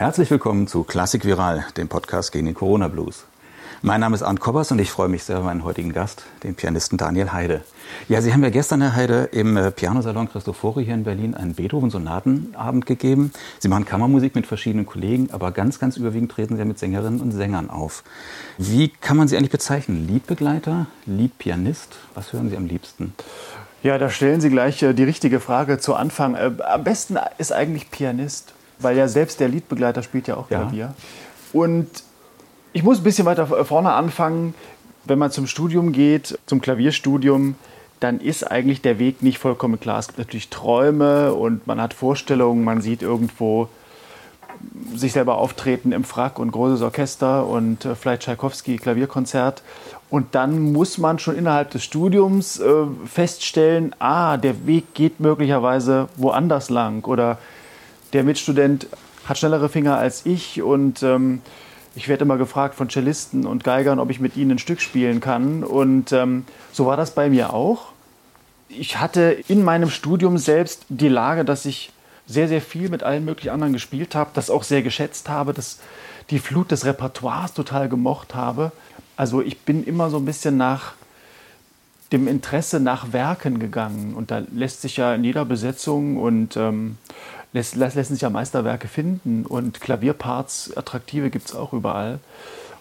Herzlich willkommen zu Klassik Viral, dem Podcast gegen den Corona Blues. Mein Name ist Arndt Kobbers und ich freue mich sehr über meinen heutigen Gast, den Pianisten Daniel Heide. Ja, Sie haben ja gestern, Herr Heide, im äh, Pianosalon Christofori hier in Berlin einen Beethoven-Sonatenabend gegeben. Sie machen Kammermusik mit verschiedenen Kollegen, aber ganz, ganz überwiegend treten Sie ja mit Sängerinnen und Sängern auf. Wie kann man Sie eigentlich bezeichnen? Liedbegleiter, Liedpianist? Was hören Sie am liebsten? Ja, da stellen Sie gleich äh, die richtige Frage zu Anfang. Äh, am besten ist eigentlich Pianist, weil ja selbst der Liedbegleiter spielt ja auch Klavier. Ja. Und ich muss ein bisschen weiter vorne anfangen. Wenn man zum Studium geht, zum Klavierstudium, dann ist eigentlich der Weg nicht vollkommen klar. Es gibt natürlich Träume und man hat Vorstellungen, man sieht irgendwo sich selber auftreten im Frack und großes Orchester und äh, vielleicht Tschaikowski Klavierkonzert. Und dann muss man schon innerhalb des Studiums äh, feststellen, ah, der Weg geht möglicherweise woanders lang oder der Mitstudent hat schnellere Finger als ich und ähm, ich werde immer gefragt von Cellisten und Geigern, ob ich mit ihnen ein Stück spielen kann. Und ähm, so war das bei mir auch. Ich hatte in meinem Studium selbst die Lage, dass ich sehr, sehr viel mit allen möglichen anderen gespielt habe, das auch sehr geschätzt habe, dass die Flut des Repertoires total gemocht habe. Also ich bin immer so ein bisschen nach dem Interesse nach Werken gegangen. Und da lässt sich ja in jeder Besetzung und ähm, lässt, lassen sich ja Meisterwerke finden und Klavierparts, attraktive gibt es auch überall.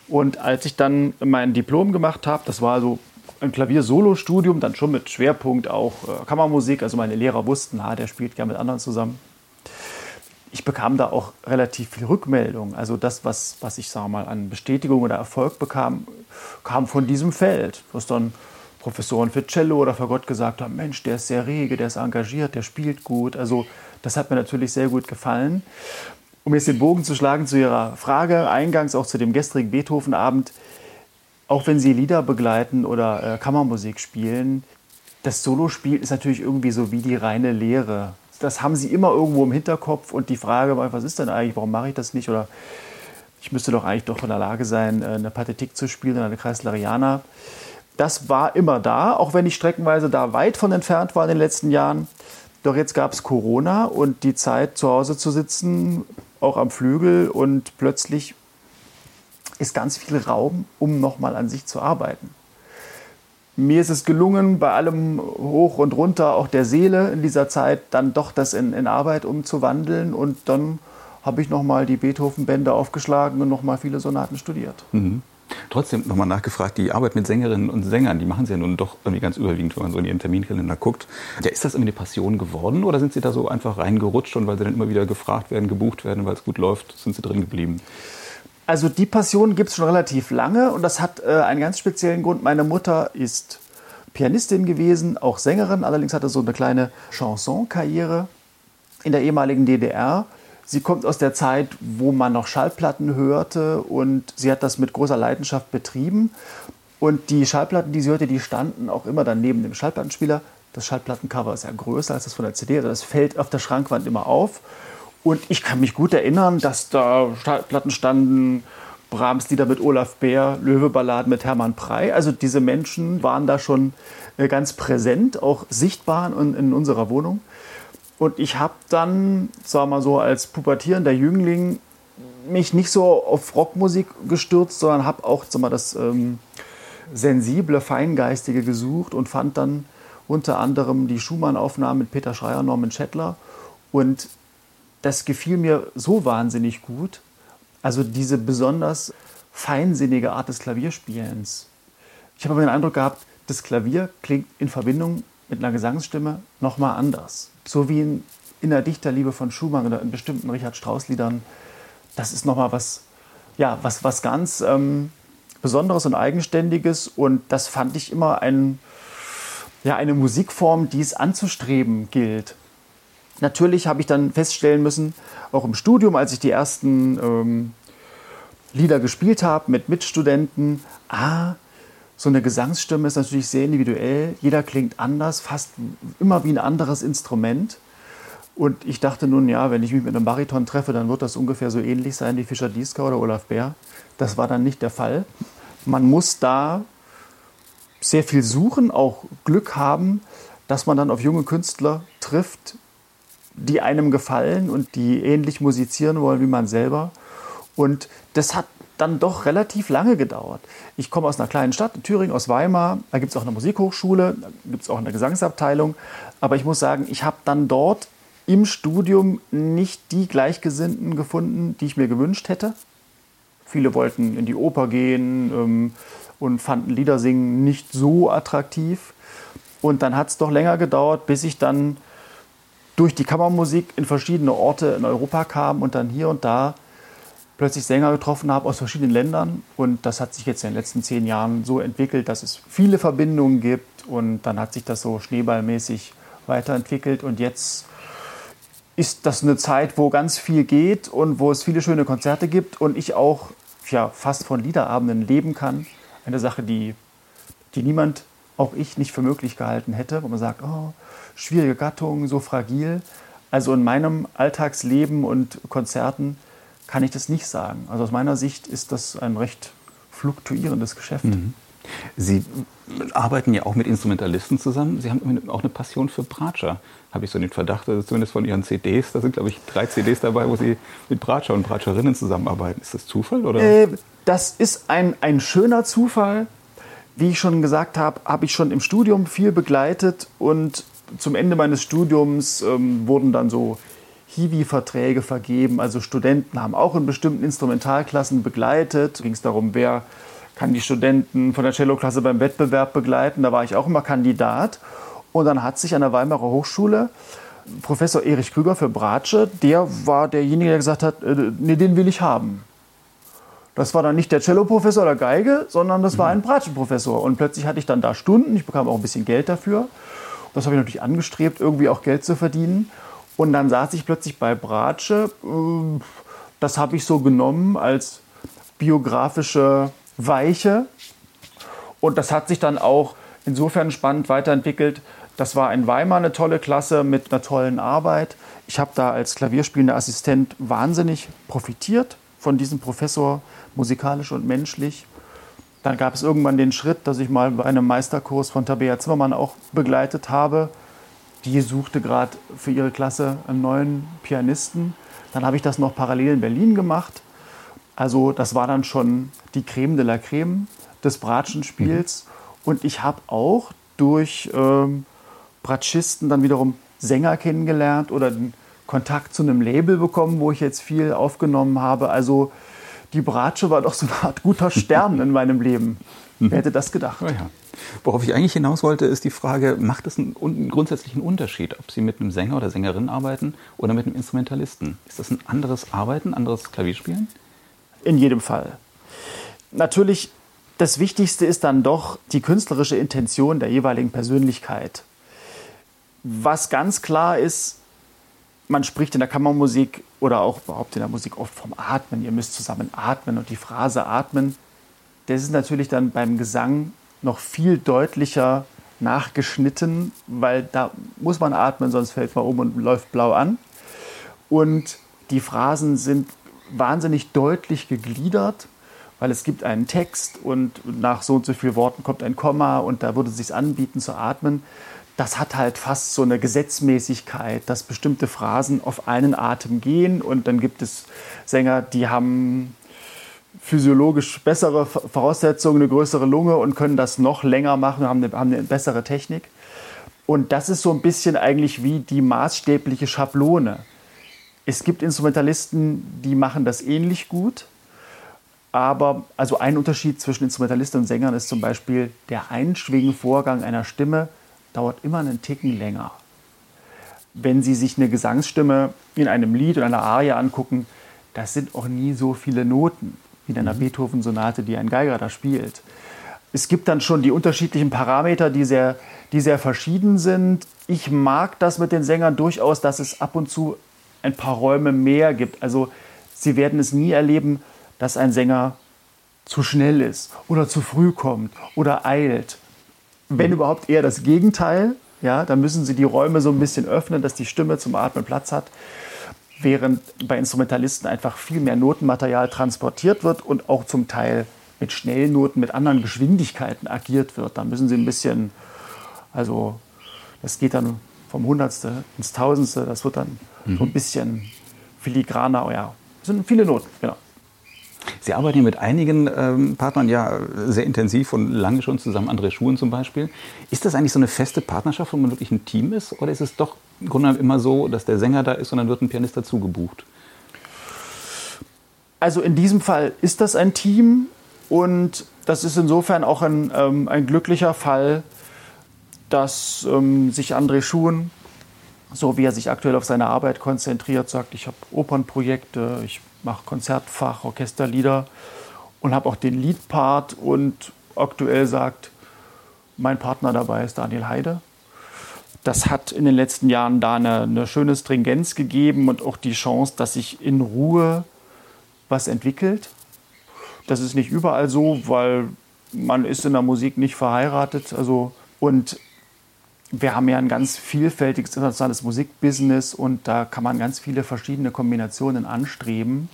Und als ich dann mein Diplom gemacht habe, das war so ein Klavier-Solo-Studium, dann schon mit Schwerpunkt auch äh, Kammermusik. Also meine Lehrer wussten, ah, der spielt gerne mit anderen zusammen. Ich bekam da auch relativ viel Rückmeldung. Also das, was, was ich sage mal an Bestätigung oder Erfolg bekam, kam von diesem Feld. Was dann Professoren für Cello oder für Gott gesagt haben, Mensch, der ist sehr rege, der ist engagiert, der spielt gut. Also das hat mir natürlich sehr gut gefallen. Um jetzt den Bogen zu schlagen zu Ihrer Frage, eingangs auch zu dem gestrigen Beethoven-Abend, auch wenn Sie Lieder begleiten oder äh, Kammermusik spielen, das Solospiel ist natürlich irgendwie so wie die reine Lehre. Das haben Sie immer irgendwo im Hinterkopf und die Frage, was ist denn eigentlich, warum mache ich das nicht? Oder ich müsste doch eigentlich doch in der Lage sein, äh, eine Pathetik zu spielen oder eine Kreisleriana. Das war immer da, auch wenn ich streckenweise da weit von entfernt war in den letzten Jahren. Doch jetzt gab es Corona und die Zeit, zu Hause zu sitzen, auch am Flügel und plötzlich ist ganz viel Raum, um nochmal an sich zu arbeiten. Mir ist es gelungen, bei allem Hoch und Runter auch der Seele in dieser Zeit dann doch das in, in Arbeit umzuwandeln und dann habe ich nochmal die Beethoven-Bände aufgeschlagen und nochmal viele Sonaten studiert. Mhm. Trotzdem nochmal nachgefragt, die Arbeit mit Sängerinnen und Sängern, die machen sie ja nun doch irgendwie ganz überwiegend, wenn man so in ihren Terminkalender guckt. Ja, ist das irgendwie eine Passion geworden oder sind sie da so einfach reingerutscht und weil sie dann immer wieder gefragt werden, gebucht werden, weil es gut läuft, sind sie drin geblieben? Also die Passion gibt es schon relativ lange und das hat äh, einen ganz speziellen Grund. Meine Mutter ist Pianistin gewesen, auch Sängerin, allerdings hatte so eine kleine Chanson-Karriere in der ehemaligen DDR Sie kommt aus der Zeit, wo man noch Schallplatten hörte und sie hat das mit großer Leidenschaft betrieben. Und die Schallplatten, die sie hörte, die standen auch immer dann neben dem Schallplattenspieler. Das Schallplattencover ist ja größer als das von der CD, also das fällt auf der Schrankwand immer auf. Und ich kann mich gut erinnern, dass da Schallplatten standen, Brahms Lieder mit Olaf Bär, Löweballaden mit Hermann Prey. Also diese Menschen waren da schon äh, ganz präsent, auch sichtbar in, in unserer Wohnung. Und ich habe dann, sagen wir mal so, als pubertierender Jüngling mich nicht so auf Rockmusik gestürzt, sondern habe auch sag mal, das ähm, sensible, feingeistige gesucht und fand dann unter anderem die Schumann-Aufnahmen mit Peter Schreier, Norman Schettler. Und das gefiel mir so wahnsinnig gut. Also diese besonders feinsinnige Art des Klavierspielens. Ich habe den Eindruck gehabt, das Klavier klingt in Verbindung mit einer Gesangsstimme nochmal anders. So wie in, in der Dichterliebe von Schumann oder in bestimmten Richard Strauss-Liedern. Das ist nochmal was, ja, was, was ganz ähm, Besonderes und Eigenständiges. Und das fand ich immer ein, ja, eine Musikform, die es anzustreben gilt. Natürlich habe ich dann feststellen müssen, auch im Studium, als ich die ersten ähm, Lieder gespielt habe mit Mitstudenten, ah, so eine Gesangsstimme ist natürlich sehr individuell. Jeder klingt anders, fast immer wie ein anderes Instrument. Und ich dachte nun, ja, wenn ich mich mit einem Bariton treffe, dann wird das ungefähr so ähnlich sein wie Fischer Dieska oder Olaf Bär. Das war dann nicht der Fall. Man muss da sehr viel suchen, auch Glück haben, dass man dann auf junge Künstler trifft, die einem gefallen und die ähnlich musizieren wollen wie man selber. Und das hat dann doch relativ lange gedauert. Ich komme aus einer kleinen Stadt, in Thüringen, aus Weimar. Da gibt es auch eine Musikhochschule, da gibt es auch eine Gesangsabteilung. Aber ich muss sagen, ich habe dann dort im Studium nicht die Gleichgesinnten gefunden, die ich mir gewünscht hätte. Viele wollten in die Oper gehen ähm, und fanden Liedersingen nicht so attraktiv. Und dann hat es doch länger gedauert, bis ich dann durch die Kammermusik in verschiedene Orte in Europa kam und dann hier und da plötzlich Sänger getroffen habe aus verschiedenen Ländern. Und das hat sich jetzt in den letzten zehn Jahren so entwickelt, dass es viele Verbindungen gibt. Und dann hat sich das so schneeballmäßig weiterentwickelt. Und jetzt ist das eine Zeit, wo ganz viel geht und wo es viele schöne Konzerte gibt und ich auch ja, fast von Liederabenden leben kann. Eine Sache, die, die niemand, auch ich, nicht für möglich gehalten hätte, wo man sagt, oh, schwierige Gattung, so fragil. Also in meinem Alltagsleben und Konzerten kann ich das nicht sagen. Also aus meiner Sicht ist das ein recht fluktuierendes Geschäft. Mhm. Sie arbeiten ja auch mit Instrumentalisten zusammen. Sie haben auch eine Passion für Bratscher, habe ich so den Verdacht, also zumindest von Ihren CDs. Da sind, glaube ich, drei CDs dabei, wo Sie mit Bratscher und Bratscherinnen zusammenarbeiten. Ist das Zufall? Oder? Äh, das ist ein, ein schöner Zufall. Wie ich schon gesagt habe, habe ich schon im Studium viel begleitet und zum Ende meines Studiums ähm, wurden dann so Hiwi-Verträge vergeben. Also Studenten haben auch in bestimmten Instrumentalklassen begleitet. Da ging es darum, wer kann die Studenten von der Cello-Klasse beim Wettbewerb begleiten. Da war ich auch immer Kandidat. Und dann hat sich an der Weimarer Hochschule Professor Erich Krüger für Bratsche, der war derjenige, der gesagt hat, äh, nee, den will ich haben. Das war dann nicht der Cello-Professor oder Geige, sondern das war mhm. ein Bratschenprofessor. Und plötzlich hatte ich dann da Stunden, ich bekam auch ein bisschen Geld dafür. Das habe ich natürlich angestrebt, irgendwie auch Geld zu verdienen. Und dann saß ich plötzlich bei Bratsche. Äh, das habe ich so genommen als biografische Weiche. Und das hat sich dann auch insofern spannend weiterentwickelt. Das war in Weimar eine tolle Klasse mit einer tollen Arbeit. Ich habe da als klavierspielender Assistent wahnsinnig profitiert von diesem Professor, musikalisch und menschlich. Dann gab es irgendwann den Schritt, dass ich mal bei einem Meisterkurs von Tabea Zimmermann auch begleitet habe die suchte gerade für ihre Klasse einen neuen Pianisten. Dann habe ich das noch parallel in Berlin gemacht. Also das war dann schon die Creme de la Creme des Bratschenspiels. Mhm. Und ich habe auch durch ähm, Bratschisten dann wiederum Sänger kennengelernt oder den Kontakt zu einem Label bekommen, wo ich jetzt viel aufgenommen habe. Also die Bratsche war doch so eine Art guter Stern in meinem Leben. Wer hätte das gedacht? Oh ja. Worauf ich eigentlich hinaus wollte, ist die Frage, macht es einen, einen, grundsätzlichen Unterschied, ob Sie mit einem Sänger oder Sängerin arbeiten oder mit einem Instrumentalisten? Ist das ein anderes Arbeiten, anderes Klavierspielen? In jedem Fall. Natürlich, das Wichtigste ist dann doch die künstlerische Intention der jeweiligen Persönlichkeit. Was ganz klar ist, man spricht in der Kammermusik oder auch überhaupt in der Musik oft vom Atmen. Ihr müsst zusammen atmen und die Phrase atmen. Das ist natürlich dann beim Gesang noch viel deutlicher nachgeschnitten, weil da muss man atmen, sonst fällt man um und läuft blau an. Und die Phrasen sind wahnsinnig deutlich gegliedert, weil es gibt einen Text und nach so und so vielen Worten kommt ein Komma und da würde es sich anbieten zu atmen. Das hat halt fast so eine Gesetzmäßigkeit, dass bestimmte Phrasen auf einen Atem gehen und dann gibt es Sänger, die haben physiologisch bessere Voraussetzungen, eine größere Lunge und können das noch länger machen, haben eine, haben eine bessere Technik. Und das ist so ein bisschen eigentlich wie die maßstäbliche Schablone. Es gibt Instrumentalisten, die machen das ähnlich gut. Aber also ein Unterschied zwischen Instrumentalisten und Sängern ist zum Beispiel, der Einschwingenvorgang einer Stimme dauert immer einen Ticken länger. Wenn Sie sich eine Gesangsstimme in einem Lied oder einer Arie angucken, das sind auch nie so viele Noten in einer mhm. Beethoven-Sonate, die ein Geiger da spielt. Es gibt dann schon die unterschiedlichen Parameter, die sehr, die sehr verschieden sind. Ich mag das mit den Sängern durchaus, dass es ab und zu ein paar Räume mehr gibt. Also Sie werden es nie erleben, dass ein Sänger zu schnell ist oder zu früh kommt oder eilt. Wenn mhm. überhaupt eher das Gegenteil. Ja, dann müssen Sie die Räume so ein bisschen öffnen, dass die Stimme zum Atmen Platz hat während bei Instrumentalisten einfach viel mehr Notenmaterial transportiert wird und auch zum Teil mit Schnellnoten, mit anderen Geschwindigkeiten agiert wird. Da müssen sie ein bisschen, also das geht dann vom Hundertste ins Tausendste. Das wird dann mhm. so ein bisschen filigraner. Ja, es sind viele Noten, genau. Sie arbeiten mit einigen ähm, Partnern ja sehr intensiv und lange schon zusammen, André Schuhen zum Beispiel. Ist das eigentlich so eine feste Partnerschaft, wo man wirklich ein Team ist? Oder ist es doch im Grunde immer so, dass der Sänger da ist und dann wird ein Pianist dazu gebucht? Also in diesem Fall ist das ein Team und das ist insofern auch ein, ähm, ein glücklicher Fall, dass ähm, sich André Schuhen, so wie er sich aktuell auf seine Arbeit konzentriert, sagt, ich habe Opernprojekte, ich mache Konzertfach, Orchesterlieder und habe auch den Liedpart und aktuell sagt, mein Partner dabei ist Daniel Heide. Das hat in den letzten Jahren da eine, eine schöne Stringenz gegeben und auch die Chance, dass sich in Ruhe was entwickelt. Das ist nicht überall so, weil man ist in der Musik nicht verheiratet. Also, und wir haben ja ein ganz vielfältiges internationales Musikbusiness und da kann man ganz viele verschiedene Kombinationen anstreben.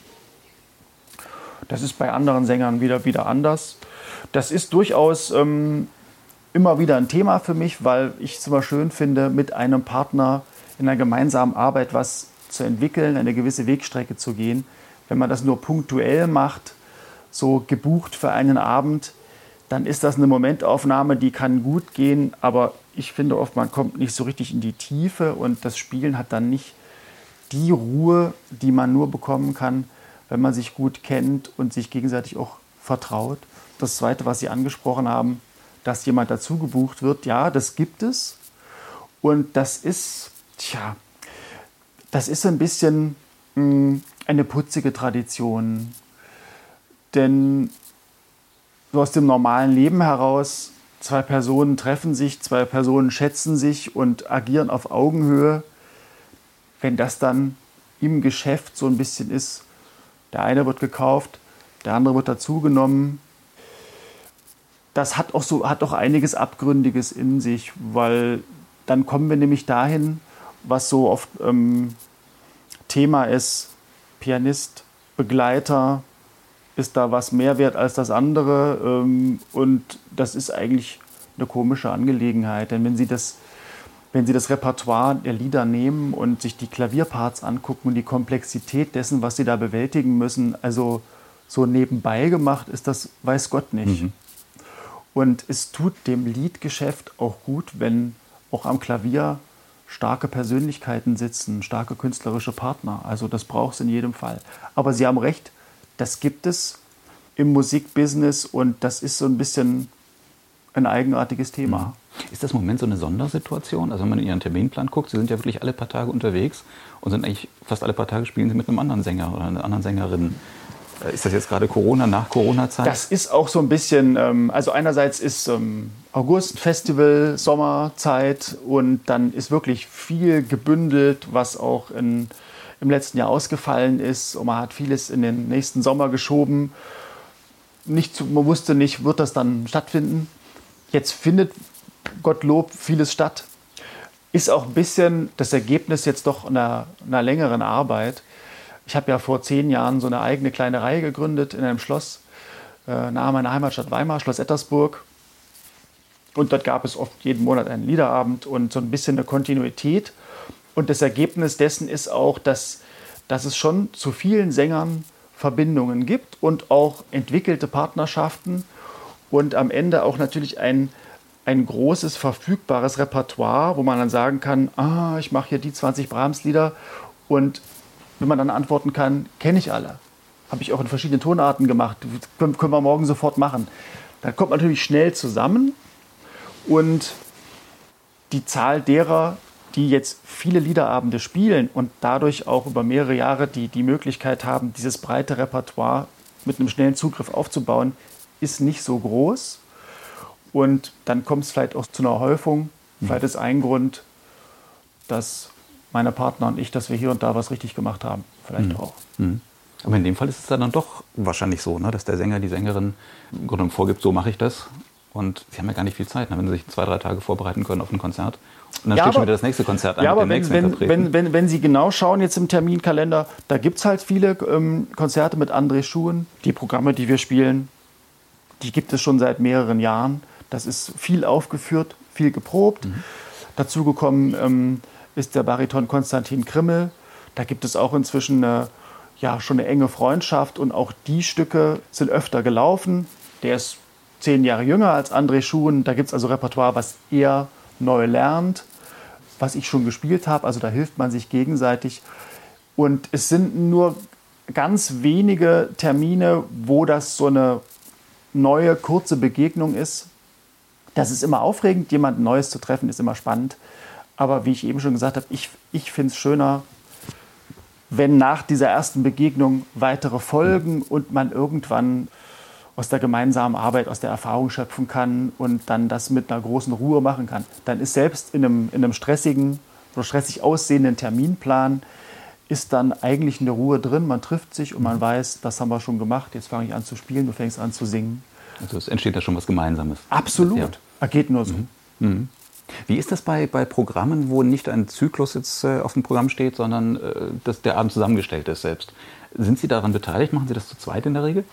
Das ist bei anderen Sängern wieder, wieder anders. Das ist durchaus ähm, immer wieder ein Thema für mich, weil ich es immer schön finde, mit einem Partner in einer gemeinsamen Arbeit was zu entwickeln, eine gewisse Wegstrecke zu gehen. Wenn man das nur punktuell macht, so gebucht für einen Abend, dann ist das eine Momentaufnahme, die kann gut gehen, aber ich finde oft, man kommt nicht so richtig in die Tiefe und das Spielen hat dann nicht die Ruhe, die man nur bekommen kann, wenn man sich gut kennt und sich gegenseitig auch vertraut. Das Zweite, was Sie angesprochen haben, dass jemand dazu gebucht wird, ja, das gibt es. Und das ist, tja, das ist ein bisschen mh, hm, eine putzige Tradition. Denn so aus dem normalen Leben heraus, zwei Personen treffen sich, zwei Personen schätzen sich und agieren auf Augenhöhe. Wenn das dann im Geschäft so ein bisschen ist, der eine wird gekauft, der andere wird dazugenommen. Das hat auch, so, hat auch einiges Abgründiges in sich, weil dann kommen wir nämlich dahin, was so oft ähm, Thema ist, Pianist, Begleiter, ist da was mehr wert als das andere? Ähm, und das ist eigentlich eine komische Angelegenheit, denn wenn Sie das wenn Sie das Repertoire der Lieder nehmen und sich die Klavierparts angucken und die Komplexität dessen, was Sie da bewältigen müssen, also so nebenbei gemacht ist das, weiß Gott nicht. Mhm. Und es tut dem Liedgeschäft auch gut, wenn auch am Klavier starke Persönlichkeiten sitzen, starke künstlerische Partner. Also das braucht es in jedem Fall. Aber Sie haben recht, das gibt es im Musikbusiness und das ist so ein bisschen ein eigenartiges Thema. Mhm. Ist das im Moment so eine Sondersituation? Also wenn man in Ihren Terminplan guckt, Sie sind ja wirklich alle paar Tage unterwegs und sind eigentlich fast alle paar Tage spielen Sie mit einem anderen Sänger oder einer anderen Sängerin. Äh, ist das jetzt gerade Corona, nach Corona-Zeit? Das ist auch so ein bisschen, ähm, also einerseits ist ähm, August Festival, Sommerzeit und dann ist wirklich viel gebündelt, was auch in, im letzten Jahr ausgefallen ist und man hat vieles in den nächsten Sommer geschoben. Nicht zu, man wusste nicht, wird das dann stattfinden. Jetzt findet Gottlob vieles statt. Ist auch ein bisschen das Ergebnis jetzt doch einer, einer längeren Arbeit. Ich habe ja vor zehn Jahren so eine eigene kleine Reihe gegründet in einem Schloss äh, nahe meiner Heimatstadt Weimar, Schloss Ettersburg. Und dort gab es oft jeden Monat einen Liederabend und so ein bisschen eine Kontinuität. Und das Ergebnis dessen ist auch, dass, dass es schon zu vielen Sängern Verbindungen gibt und auch entwickelte Partnerschaften und am Ende auch natürlich ein, ein großes verfügbares Repertoire, wo man dann sagen kann, ah, ich mache hier die 20 Brahms-Lieder und wenn man dann antworten kann, kenne ich alle. Habe ich auch in verschiedenen Tonarten gemacht, können, können wir morgen sofort machen. Dann kommt man natürlich schnell zusammen und die Zahl derer, die jetzt viele Liederabende spielen und dadurch auch über mehrere Jahre die, die Möglichkeit haben, dieses breite Repertoire mit einem schnellen Zugriff aufzubauen, ist nicht so groß. Und dann kommt es vielleicht auch zu einer Häufung. Mhm. Vielleicht ist ein Grund, dass meine Partner und ich, dass wir hier und da was richtig gemacht haben. Vielleicht mhm. auch. Mhm. Aber in dem Fall ist es dann doch wahrscheinlich so, ne, dass der Sänger, die Sängerin im Grunde vorgibt, so mache ich das. Und sie haben ja gar nicht viel Zeit, ne, wenn sie sich zwei, drei Tage vorbereiten können auf ein Konzert. Und dann ja, steht aber, schon wieder das nächste Konzert an. Ja, aber wenn, wenn, wenn, wenn, wenn Sie genau schauen jetzt im Terminkalender, da gibt es halt viele ähm, Konzerte mit André Schuhen. Die Programme, die wir spielen, die gibt es schon seit mehreren Jahren. Das ist viel aufgeführt, viel geprobt. Mhm. Dazugekommen ähm, ist der Bariton Konstantin Krimmel. Da gibt es auch inzwischen eine, ja, schon eine enge Freundschaft und auch die Stücke sind öfter gelaufen. Der ist zehn Jahre jünger als André Schuhen. Da gibt es also Repertoire, was er neu lernt, was ich schon gespielt habe. Also da hilft man sich gegenseitig. Und es sind nur ganz wenige Termine, wo das so eine neue, kurze Begegnung ist. Das ist immer aufregend, jemand Neues zu treffen, ist immer spannend. Aber wie ich eben schon gesagt habe, ich, ich finde es schöner, wenn nach dieser ersten Begegnung weitere folgen und man irgendwann aus der gemeinsamen Arbeit, aus der Erfahrung schöpfen kann und dann das mit einer großen Ruhe machen kann. Dann ist selbst in einem, in einem stressigen oder stressig aussehenden Terminplan ist dann eigentlich eine Ruhe drin. Man trifft sich und man weiß, das haben wir schon gemacht. Jetzt fange ich an zu spielen, du fängst an zu singen. Also es entsteht da schon was Gemeinsames. Absolut. Ja. Geht nur so. Mhm. Mhm. Wie ist das bei, bei Programmen, wo nicht ein Zyklus jetzt äh, auf dem Programm steht, sondern äh, dass der Abend zusammengestellt ist selbst? Sind Sie daran beteiligt? Machen Sie das zu zweit in der Regel?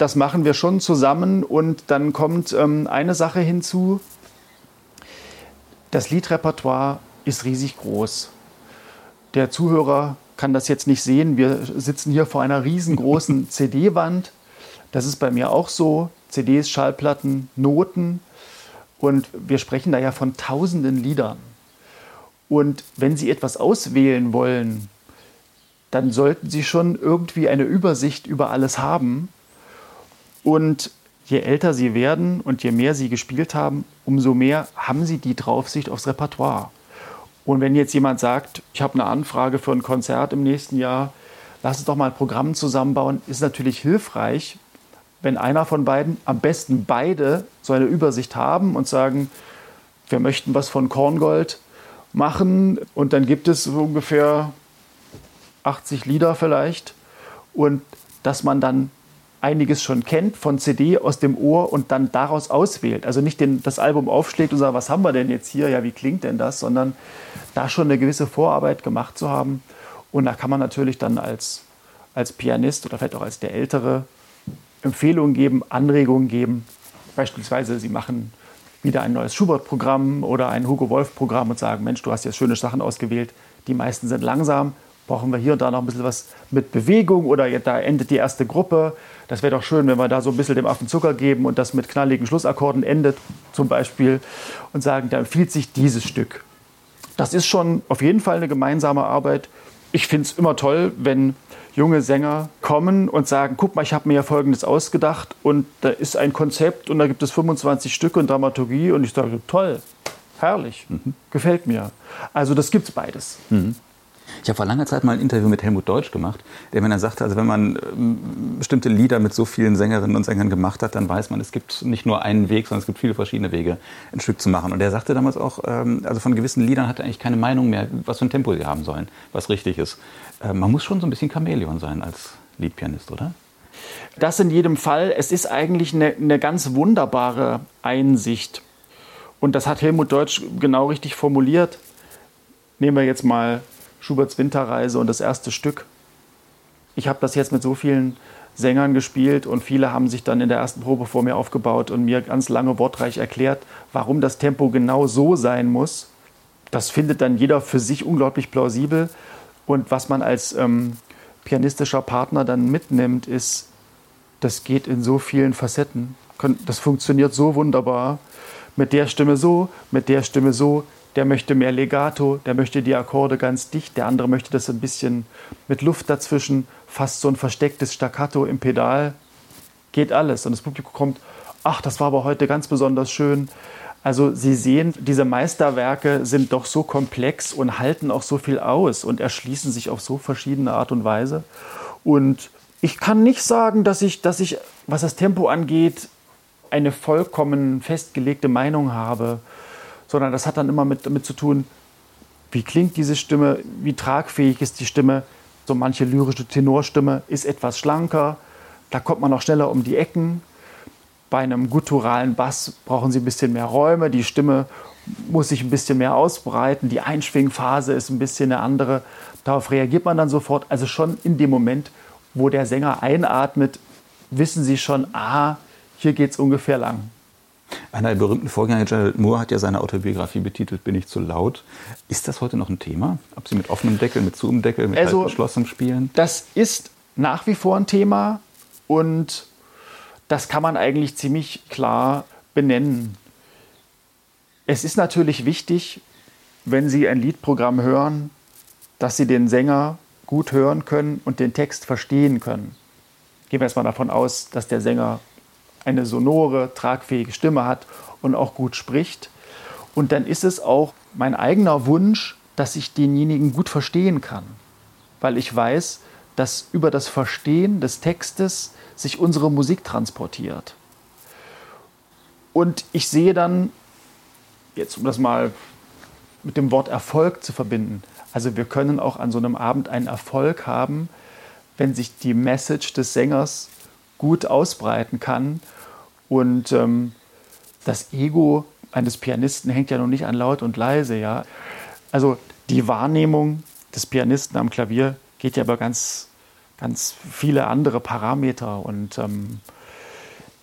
Das machen wir schon zusammen und dann kommt ähm, eine Sache hinzu. Das Liedrepertoire ist riesig groß. Der Zuhörer kann das jetzt nicht sehen. Wir sitzen hier vor einer riesengroßen CD-Wand. Das ist bei mir auch so. CDs, Schallplatten, Noten. Und wir sprechen da ja von tausenden Liedern. Und wenn Sie etwas auswählen wollen, dann sollten Sie schon irgendwie eine Übersicht über alles haben. Und je älter Sie werden und je mehr Sie gespielt haben, umso mehr haben Sie die Draufsicht aufs Repertoire. Und wenn jetzt jemand sagt, ich habe eine Anfrage für ein Konzert im nächsten Jahr, lass uns doch mal ein Programm zusammenbauen, ist natürlich hilfreich, wenn einer von beiden, am besten beide, so eine Übersicht haben und sagen, wir möchten was von Korngold machen und dann gibt es ungefähr 80 Lieder vielleicht und dass man dann einiges schon kennt von CD aus dem Ohr und dann daraus auswählt. Also nicht den, das Album aufschlägt und sagt, was haben wir denn jetzt hier? Ja, wie klingt denn das? Sondern da schon eine gewisse Vorarbeit gemacht zu haben. Und da kann man natürlich dann als, als Pianist oder vielleicht auch als der Ältere Empfehlungen geben, Anregungen geben. Beispielsweise, Sie machen wieder ein neues Schubert-Programm oder ein Hugo Wolf-Programm und sagen, Mensch, du hast jetzt schöne Sachen ausgewählt. Die meisten sind langsam. Brauchen wir hier und da noch ein bisschen was mit Bewegung oder da endet die erste Gruppe. Das wäre doch schön, wenn wir da so ein bisschen dem Affen Zucker geben und das mit knalligen Schlussakkorden endet zum Beispiel und sagen, da empfiehlt sich dieses Stück. Das ist schon auf jeden Fall eine gemeinsame Arbeit. Ich finde es immer toll, wenn junge Sänger kommen und sagen, guck mal, ich habe mir ja Folgendes ausgedacht und da ist ein Konzept und da gibt es 25 Stücke und Dramaturgie und ich sage, toll, herrlich, mhm. gefällt mir. Also das gibt es beides. Mhm. Ich habe vor langer Zeit mal ein Interview mit Helmut Deutsch gemacht, der mir dann sagte, also wenn man ähm, bestimmte Lieder mit so vielen Sängerinnen und Sängern gemacht hat, dann weiß man, es gibt nicht nur einen Weg, sondern es gibt viele verschiedene Wege, ein Stück zu machen. Und er sagte damals auch, ähm, also von gewissen Liedern hat er eigentlich keine Meinung mehr, was für ein Tempo sie haben sollen, was richtig ist. Äh, man muss schon so ein bisschen Chamäleon sein als Liedpianist, oder? Das in jedem Fall. Es ist eigentlich eine, eine ganz wunderbare Einsicht. Und das hat Helmut Deutsch genau richtig formuliert. Nehmen wir jetzt mal Schuberts Winterreise und das erste Stück. Ich habe das jetzt mit so vielen Sängern gespielt und viele haben sich dann in der ersten Probe vor mir aufgebaut und mir ganz lange wortreich erklärt, warum das Tempo genau so sein muss. Das findet dann jeder für sich unglaublich plausibel. Und was man als ähm, pianistischer Partner dann mitnimmt, ist, das geht in so vielen Facetten. Das funktioniert so wunderbar. Mit der Stimme so, mit der Stimme so, der möchte mehr Legato, der möchte die Akkorde ganz dicht, der andere möchte das ein bisschen mit Luft dazwischen, fast so ein verstecktes Staccato im Pedal. Geht alles. Und das Publikum kommt, ach, das war aber heute ganz besonders schön. Also Sie sehen, diese Meisterwerke sind doch so komplex und halten auch so viel aus und erschließen sich auf so verschiedene Art und Weise. Und ich kann nicht sagen, dass ich, dass ich was das Tempo angeht, eine vollkommen festgelegte Meinung habe sondern das hat dann immer mit, damit zu tun, wie klingt diese Stimme, wie tragfähig ist die Stimme. So manche lyrische Tenorstimme ist etwas schlanker, da kommt man auch schneller um die Ecken. Bei einem gutturalen Bass brauchen Sie ein bisschen mehr Räume, die Stimme muss sich ein bisschen mehr ausbreiten, die Einschwingphase ist ein bisschen eine andere. Darauf reagiert man dann sofort. Also schon in dem Moment, wo der Sänger einatmet, wissen Sie schon, ah, hier geht es ungefähr lang. Einer der berühmten Vorgänger, Gerald Moore, hat ja seine Autobiografie betitelt, Bin ich zu laut. Ist das heute noch ein Thema? Ob Sie mit offenem Deckel, mit zuem Deckel, mit also, geschlossenem spielen? Das ist nach wie vor ein Thema und das kann man eigentlich ziemlich klar benennen. Es ist natürlich wichtig, wenn Sie ein Liedprogramm hören, dass Sie den Sänger gut hören können und den Text verstehen können. Gehen wir erstmal davon aus, dass der Sänger eine sonore, tragfähige Stimme hat und auch gut spricht. Und dann ist es auch mein eigener Wunsch, dass ich denjenigen gut verstehen kann. Weil ich weiß, dass über das Verstehen des Textes sich unsere Musik transportiert. Und ich sehe dann, jetzt um das mal mit dem Wort Erfolg zu verbinden, also wir können auch an so einem Abend einen Erfolg haben, wenn sich die Message des Sängers gut ausbreiten kann. Und ähm, das Ego eines Pianisten hängt ja noch nicht an laut und leise, ja. Also die Wahrnehmung des Pianisten am Klavier geht ja über ganz, ganz viele andere Parameter und ähm,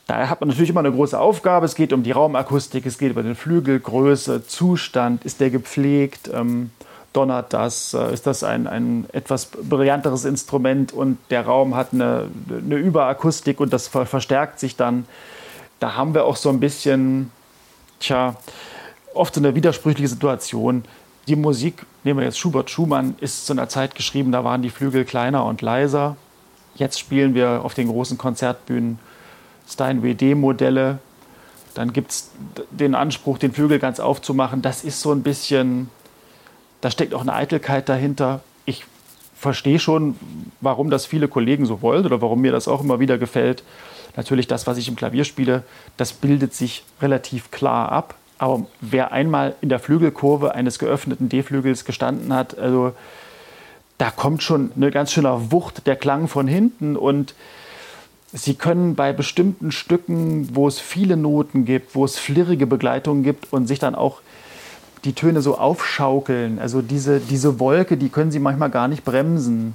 da hat man natürlich immer eine große Aufgabe. Es geht um die Raumakustik, es geht über den Flügel, Größe, Zustand, ist der gepflegt, ähm, donnert das, äh, ist das ein, ein etwas brillanteres Instrument und der Raum hat eine, eine Überakustik und das ver verstärkt sich dann. Da haben wir auch so ein bisschen, tja, oft so eine widersprüchliche Situation. Die Musik, nehmen wir jetzt Schubert, Schumann, ist zu einer Zeit geschrieben, da waren die Flügel kleiner und leiser. Jetzt spielen wir auf den großen Konzertbühnen Steinway D-Modelle. Dann gibt es den Anspruch, den Flügel ganz aufzumachen. Das ist so ein bisschen da steckt auch eine Eitelkeit dahinter. Ich verstehe schon, warum das viele Kollegen so wollen oder warum mir das auch immer wieder gefällt. Natürlich das, was ich im Klavier spiele, das bildet sich relativ klar ab. Aber wer einmal in der Flügelkurve eines geöffneten D-Flügels gestanden hat, also da kommt schon eine ganz schöne Wucht der Klang von hinten und Sie können bei bestimmten Stücken, wo es viele Noten gibt, wo es flirrige Begleitungen gibt und sich dann auch die Töne so aufschaukeln. Also diese, diese Wolke, die können sie manchmal gar nicht bremsen.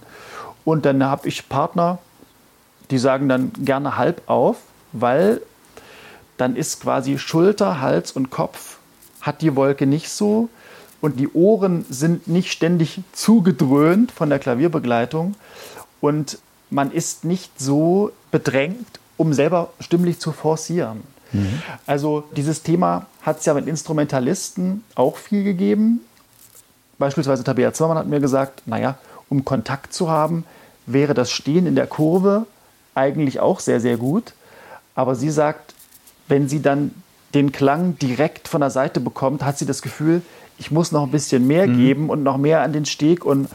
Und dann habe ich Partner, die sagen dann gerne halb auf, weil dann ist quasi Schulter, Hals und Kopf hat die Wolke nicht so und die Ohren sind nicht ständig zugedröhnt von der Klavierbegleitung und man ist nicht so bedrängt, um selber stimmlich zu forcieren. Mhm. Also dieses Thema hat es ja mit Instrumentalisten auch viel gegeben. Beispielsweise Tabea Zimmermann hat mir gesagt, naja, um Kontakt zu haben, wäre das Stehen in der Kurve eigentlich auch sehr, sehr gut. Aber sie sagt, wenn sie dann den Klang direkt von der Seite bekommt, hat sie das Gefühl, ich muss noch ein bisschen mehr mhm. geben und noch mehr an den Steg und,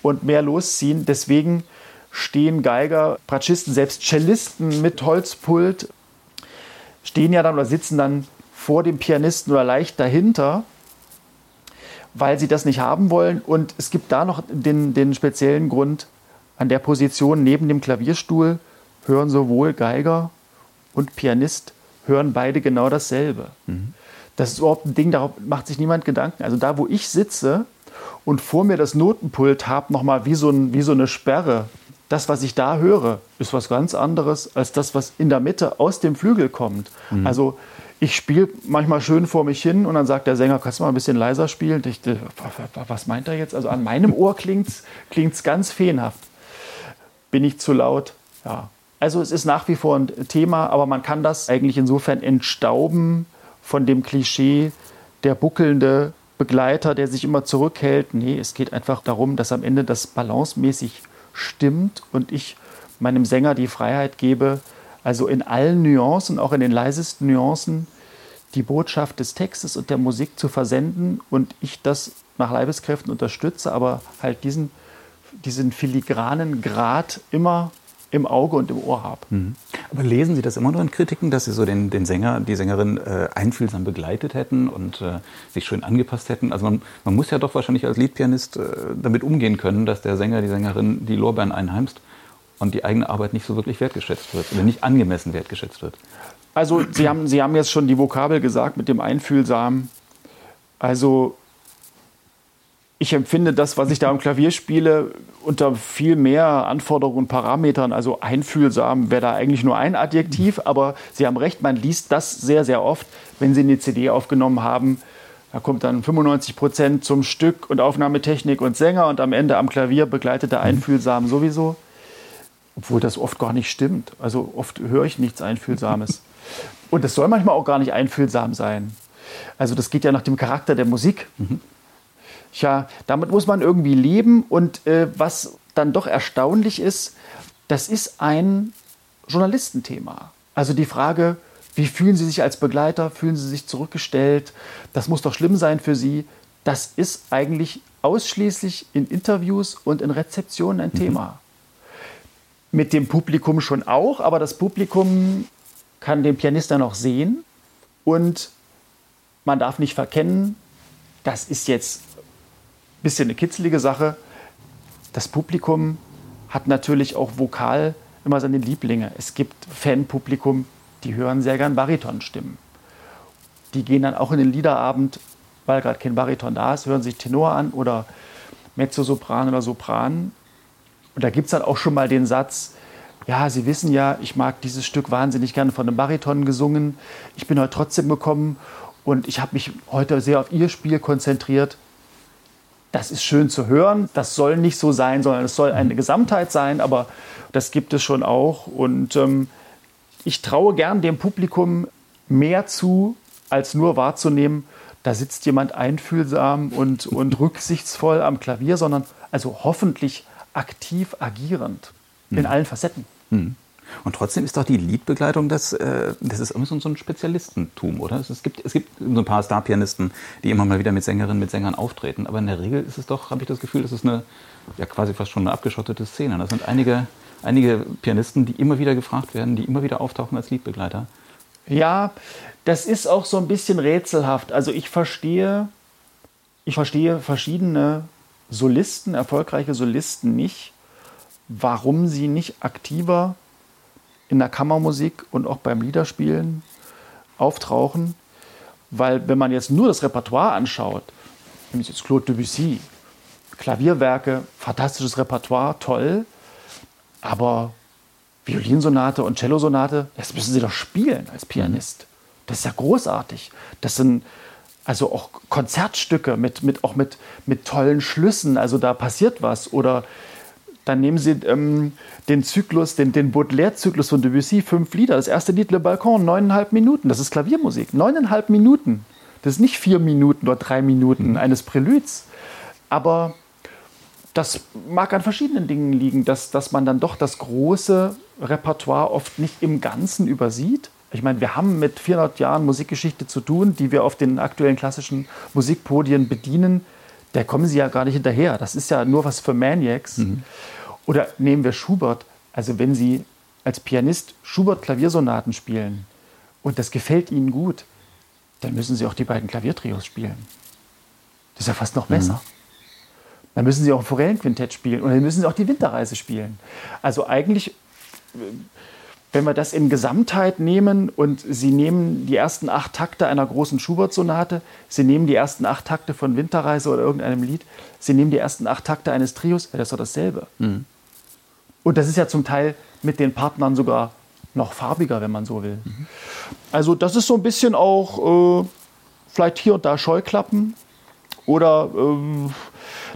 und mehr losziehen. Deswegen stehen Geiger, Bratschisten, selbst Cellisten mit Holzpult stehen ja dann oder sitzen dann vor dem Pianisten oder leicht dahinter, weil sie das nicht haben wollen. Und es gibt da noch den, den speziellen Grund, an der Position neben dem Klavierstuhl hören sowohl Geiger und Pianist, hören beide genau dasselbe. Mhm. Das ist überhaupt ein Ding, darauf macht sich niemand Gedanken. Also da, wo ich sitze und vor mir das Notenpult habe, nochmal wie, so ein, wie so eine Sperre, das, was ich da höre, ist was ganz anderes als das, was in der Mitte aus dem Flügel kommt. Mhm. Also ich spiele manchmal schön vor mich hin und dann sagt der Sänger, kannst du mal ein bisschen leiser spielen? Ich, was meint er jetzt? Also an meinem Ohr klingt es ganz feenhaft. Bin ich zu laut? Ja. Also es ist nach wie vor ein Thema, aber man kann das eigentlich insofern entstauben von dem Klischee, der buckelnde Begleiter, der sich immer zurückhält. Nee, es geht einfach darum, dass am Ende das balancemäßig stimmt und ich meinem Sänger die Freiheit gebe, also in allen Nuancen, auch in den leisesten Nuancen, die Botschaft des Textes und der Musik zu versenden und ich das nach Leibeskräften unterstütze, aber halt diesen, diesen filigranen Grad immer im Auge und im Ohr habe. Mhm. Aber lesen Sie das immer noch in Kritiken, dass Sie so den, den Sänger, die Sängerin äh, einfühlsam begleitet hätten und äh, sich schön angepasst hätten? Also man, man, muss ja doch wahrscheinlich als Liedpianist äh, damit umgehen können, dass der Sänger, die Sängerin die Lorbeeren einheimst und die eigene Arbeit nicht so wirklich wertgeschätzt wird oder nicht angemessen wertgeschätzt wird. Also Sie haben, Sie haben jetzt schon die Vokabel gesagt mit dem Einfühlsam. Also ich empfinde das, was ich da am Klavier spiele, unter viel mehr Anforderungen und Parametern. Also einfühlsam wäre da eigentlich nur ein Adjektiv, aber Sie haben recht, man liest das sehr, sehr oft, wenn Sie eine CD aufgenommen haben. Da kommt dann 95 Prozent zum Stück und Aufnahmetechnik und Sänger und am Ende am Klavier begleitet der mhm. Einfühlsam sowieso. Obwohl das oft gar nicht stimmt. Also oft höre ich nichts Einfühlsames. Und es soll manchmal auch gar nicht einfühlsam sein. Also das geht ja nach dem Charakter der Musik. Mhm. Tja, damit muss man irgendwie leben. Und äh, was dann doch erstaunlich ist, das ist ein Journalistenthema. Also die Frage, wie fühlen Sie sich als Begleiter? Fühlen Sie sich zurückgestellt? Das muss doch schlimm sein für Sie. Das ist eigentlich ausschließlich in Interviews und in Rezeptionen ein mhm. Thema. Mit dem Publikum schon auch, aber das Publikum kann den Pianisten noch sehen und man darf nicht verkennen, das ist jetzt bisschen eine kitzelige Sache. Das Publikum hat natürlich auch vokal immer seine Lieblinge. Es gibt Fanpublikum, die hören sehr gern Baritonstimmen. Die gehen dann auch in den Liederabend, weil gerade kein Bariton da ist, hören sich Tenor an oder Mezzosopran oder Sopran. Und da gibt es dann auch schon mal den Satz, ja, Sie wissen ja, ich mag dieses Stück wahnsinnig gerne von einem Bariton gesungen. Ich bin heute trotzdem gekommen und ich habe mich heute sehr auf Ihr Spiel konzentriert das ist schön zu hören. Das soll nicht so sein, sondern es soll eine Gesamtheit sein, aber das gibt es schon auch. Und ähm, ich traue gern dem Publikum mehr zu, als nur wahrzunehmen, da sitzt jemand einfühlsam und, und rücksichtsvoll am Klavier, sondern also hoffentlich aktiv agierend in mhm. allen Facetten. Mhm. Und trotzdem ist doch die Liedbegleitung, das, äh, das ist irgendwie so ein Spezialistentum, oder? Es gibt, es gibt so ein paar Starpianisten, die immer mal wieder mit Sängerinnen, mit Sängern auftreten. Aber in der Regel ist es doch, habe ich das Gefühl, das ist eine ja quasi fast schon eine abgeschottete Szene. Das sind einige, einige Pianisten, die immer wieder gefragt werden, die immer wieder auftauchen als Liedbegleiter. Ja, das ist auch so ein bisschen rätselhaft. Also ich verstehe, ich verstehe verschiedene Solisten, erfolgreiche Solisten nicht, warum sie nicht aktiver in der Kammermusik und auch beim Liederspielen auftauchen. Weil wenn man jetzt nur das Repertoire anschaut, nämlich jetzt Claude Debussy, Klavierwerke, fantastisches Repertoire, toll, aber Violinsonate und Cellosonate, das müssen Sie doch spielen als Pianist. Das ist ja großartig. Das sind also auch Konzertstücke mit, mit, auch mit, mit tollen Schlüssen, also da passiert was. Oder dann nehmen Sie ähm, den Zyklus, den, den Baudelaire-Zyklus von Debussy, fünf Lieder. Das erste Lied Le Balcon, neuneinhalb Minuten. Das ist Klaviermusik. Neuneinhalb Minuten. Das ist nicht vier Minuten oder drei Minuten mhm. eines Preludes. Aber das mag an verschiedenen Dingen liegen, dass, dass man dann doch das große Repertoire oft nicht im Ganzen übersieht. Ich meine, wir haben mit 400 Jahren Musikgeschichte zu tun, die wir auf den aktuellen klassischen Musikpodien bedienen da kommen sie ja gar nicht hinterher. Das ist ja nur was für Maniacs. Mhm. Oder nehmen wir Schubert. Also wenn Sie als Pianist Schubert Klaviersonaten spielen und das gefällt Ihnen gut, dann müssen Sie auch die beiden Klaviertrios spielen. Das ist ja fast noch mhm. besser. Mhm. Dann müssen Sie auch ein Forellenquintett spielen und dann müssen Sie auch die Winterreise spielen. Also eigentlich äh, wenn wir das in Gesamtheit nehmen und Sie nehmen die ersten acht Takte einer großen Schubert-Sonate, Sie nehmen die ersten acht Takte von Winterreise oder irgendeinem Lied, Sie nehmen die ersten acht Takte eines Trios, das ist doch dasselbe. Mhm. Und das ist ja zum Teil mit den Partnern sogar noch farbiger, wenn man so will. Mhm. Also das ist so ein bisschen auch äh, vielleicht hier und da Scheuklappen oder äh,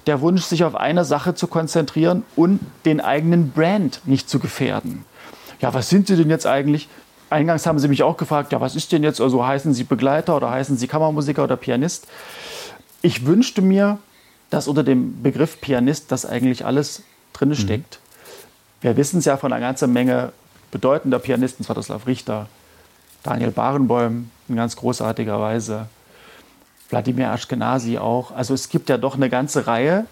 der Wunsch, sich auf eine Sache zu konzentrieren und den eigenen Brand nicht zu gefährden ja, was sind Sie denn jetzt eigentlich? Eingangs haben Sie mich auch gefragt, ja, was ist denn jetzt, also heißen Sie Begleiter oder heißen Sie Kammermusiker oder Pianist? Ich wünschte mir, dass unter dem Begriff Pianist das eigentlich alles drin mhm. steckt. Mhm. Wir wissen es ja von einer ganzen Menge bedeutender Pianisten, Svatoslav Richter, Daniel Barenboim in ganz großartiger Weise, Wladimir Ashkenazi auch. Also es gibt ja doch eine ganze Reihe,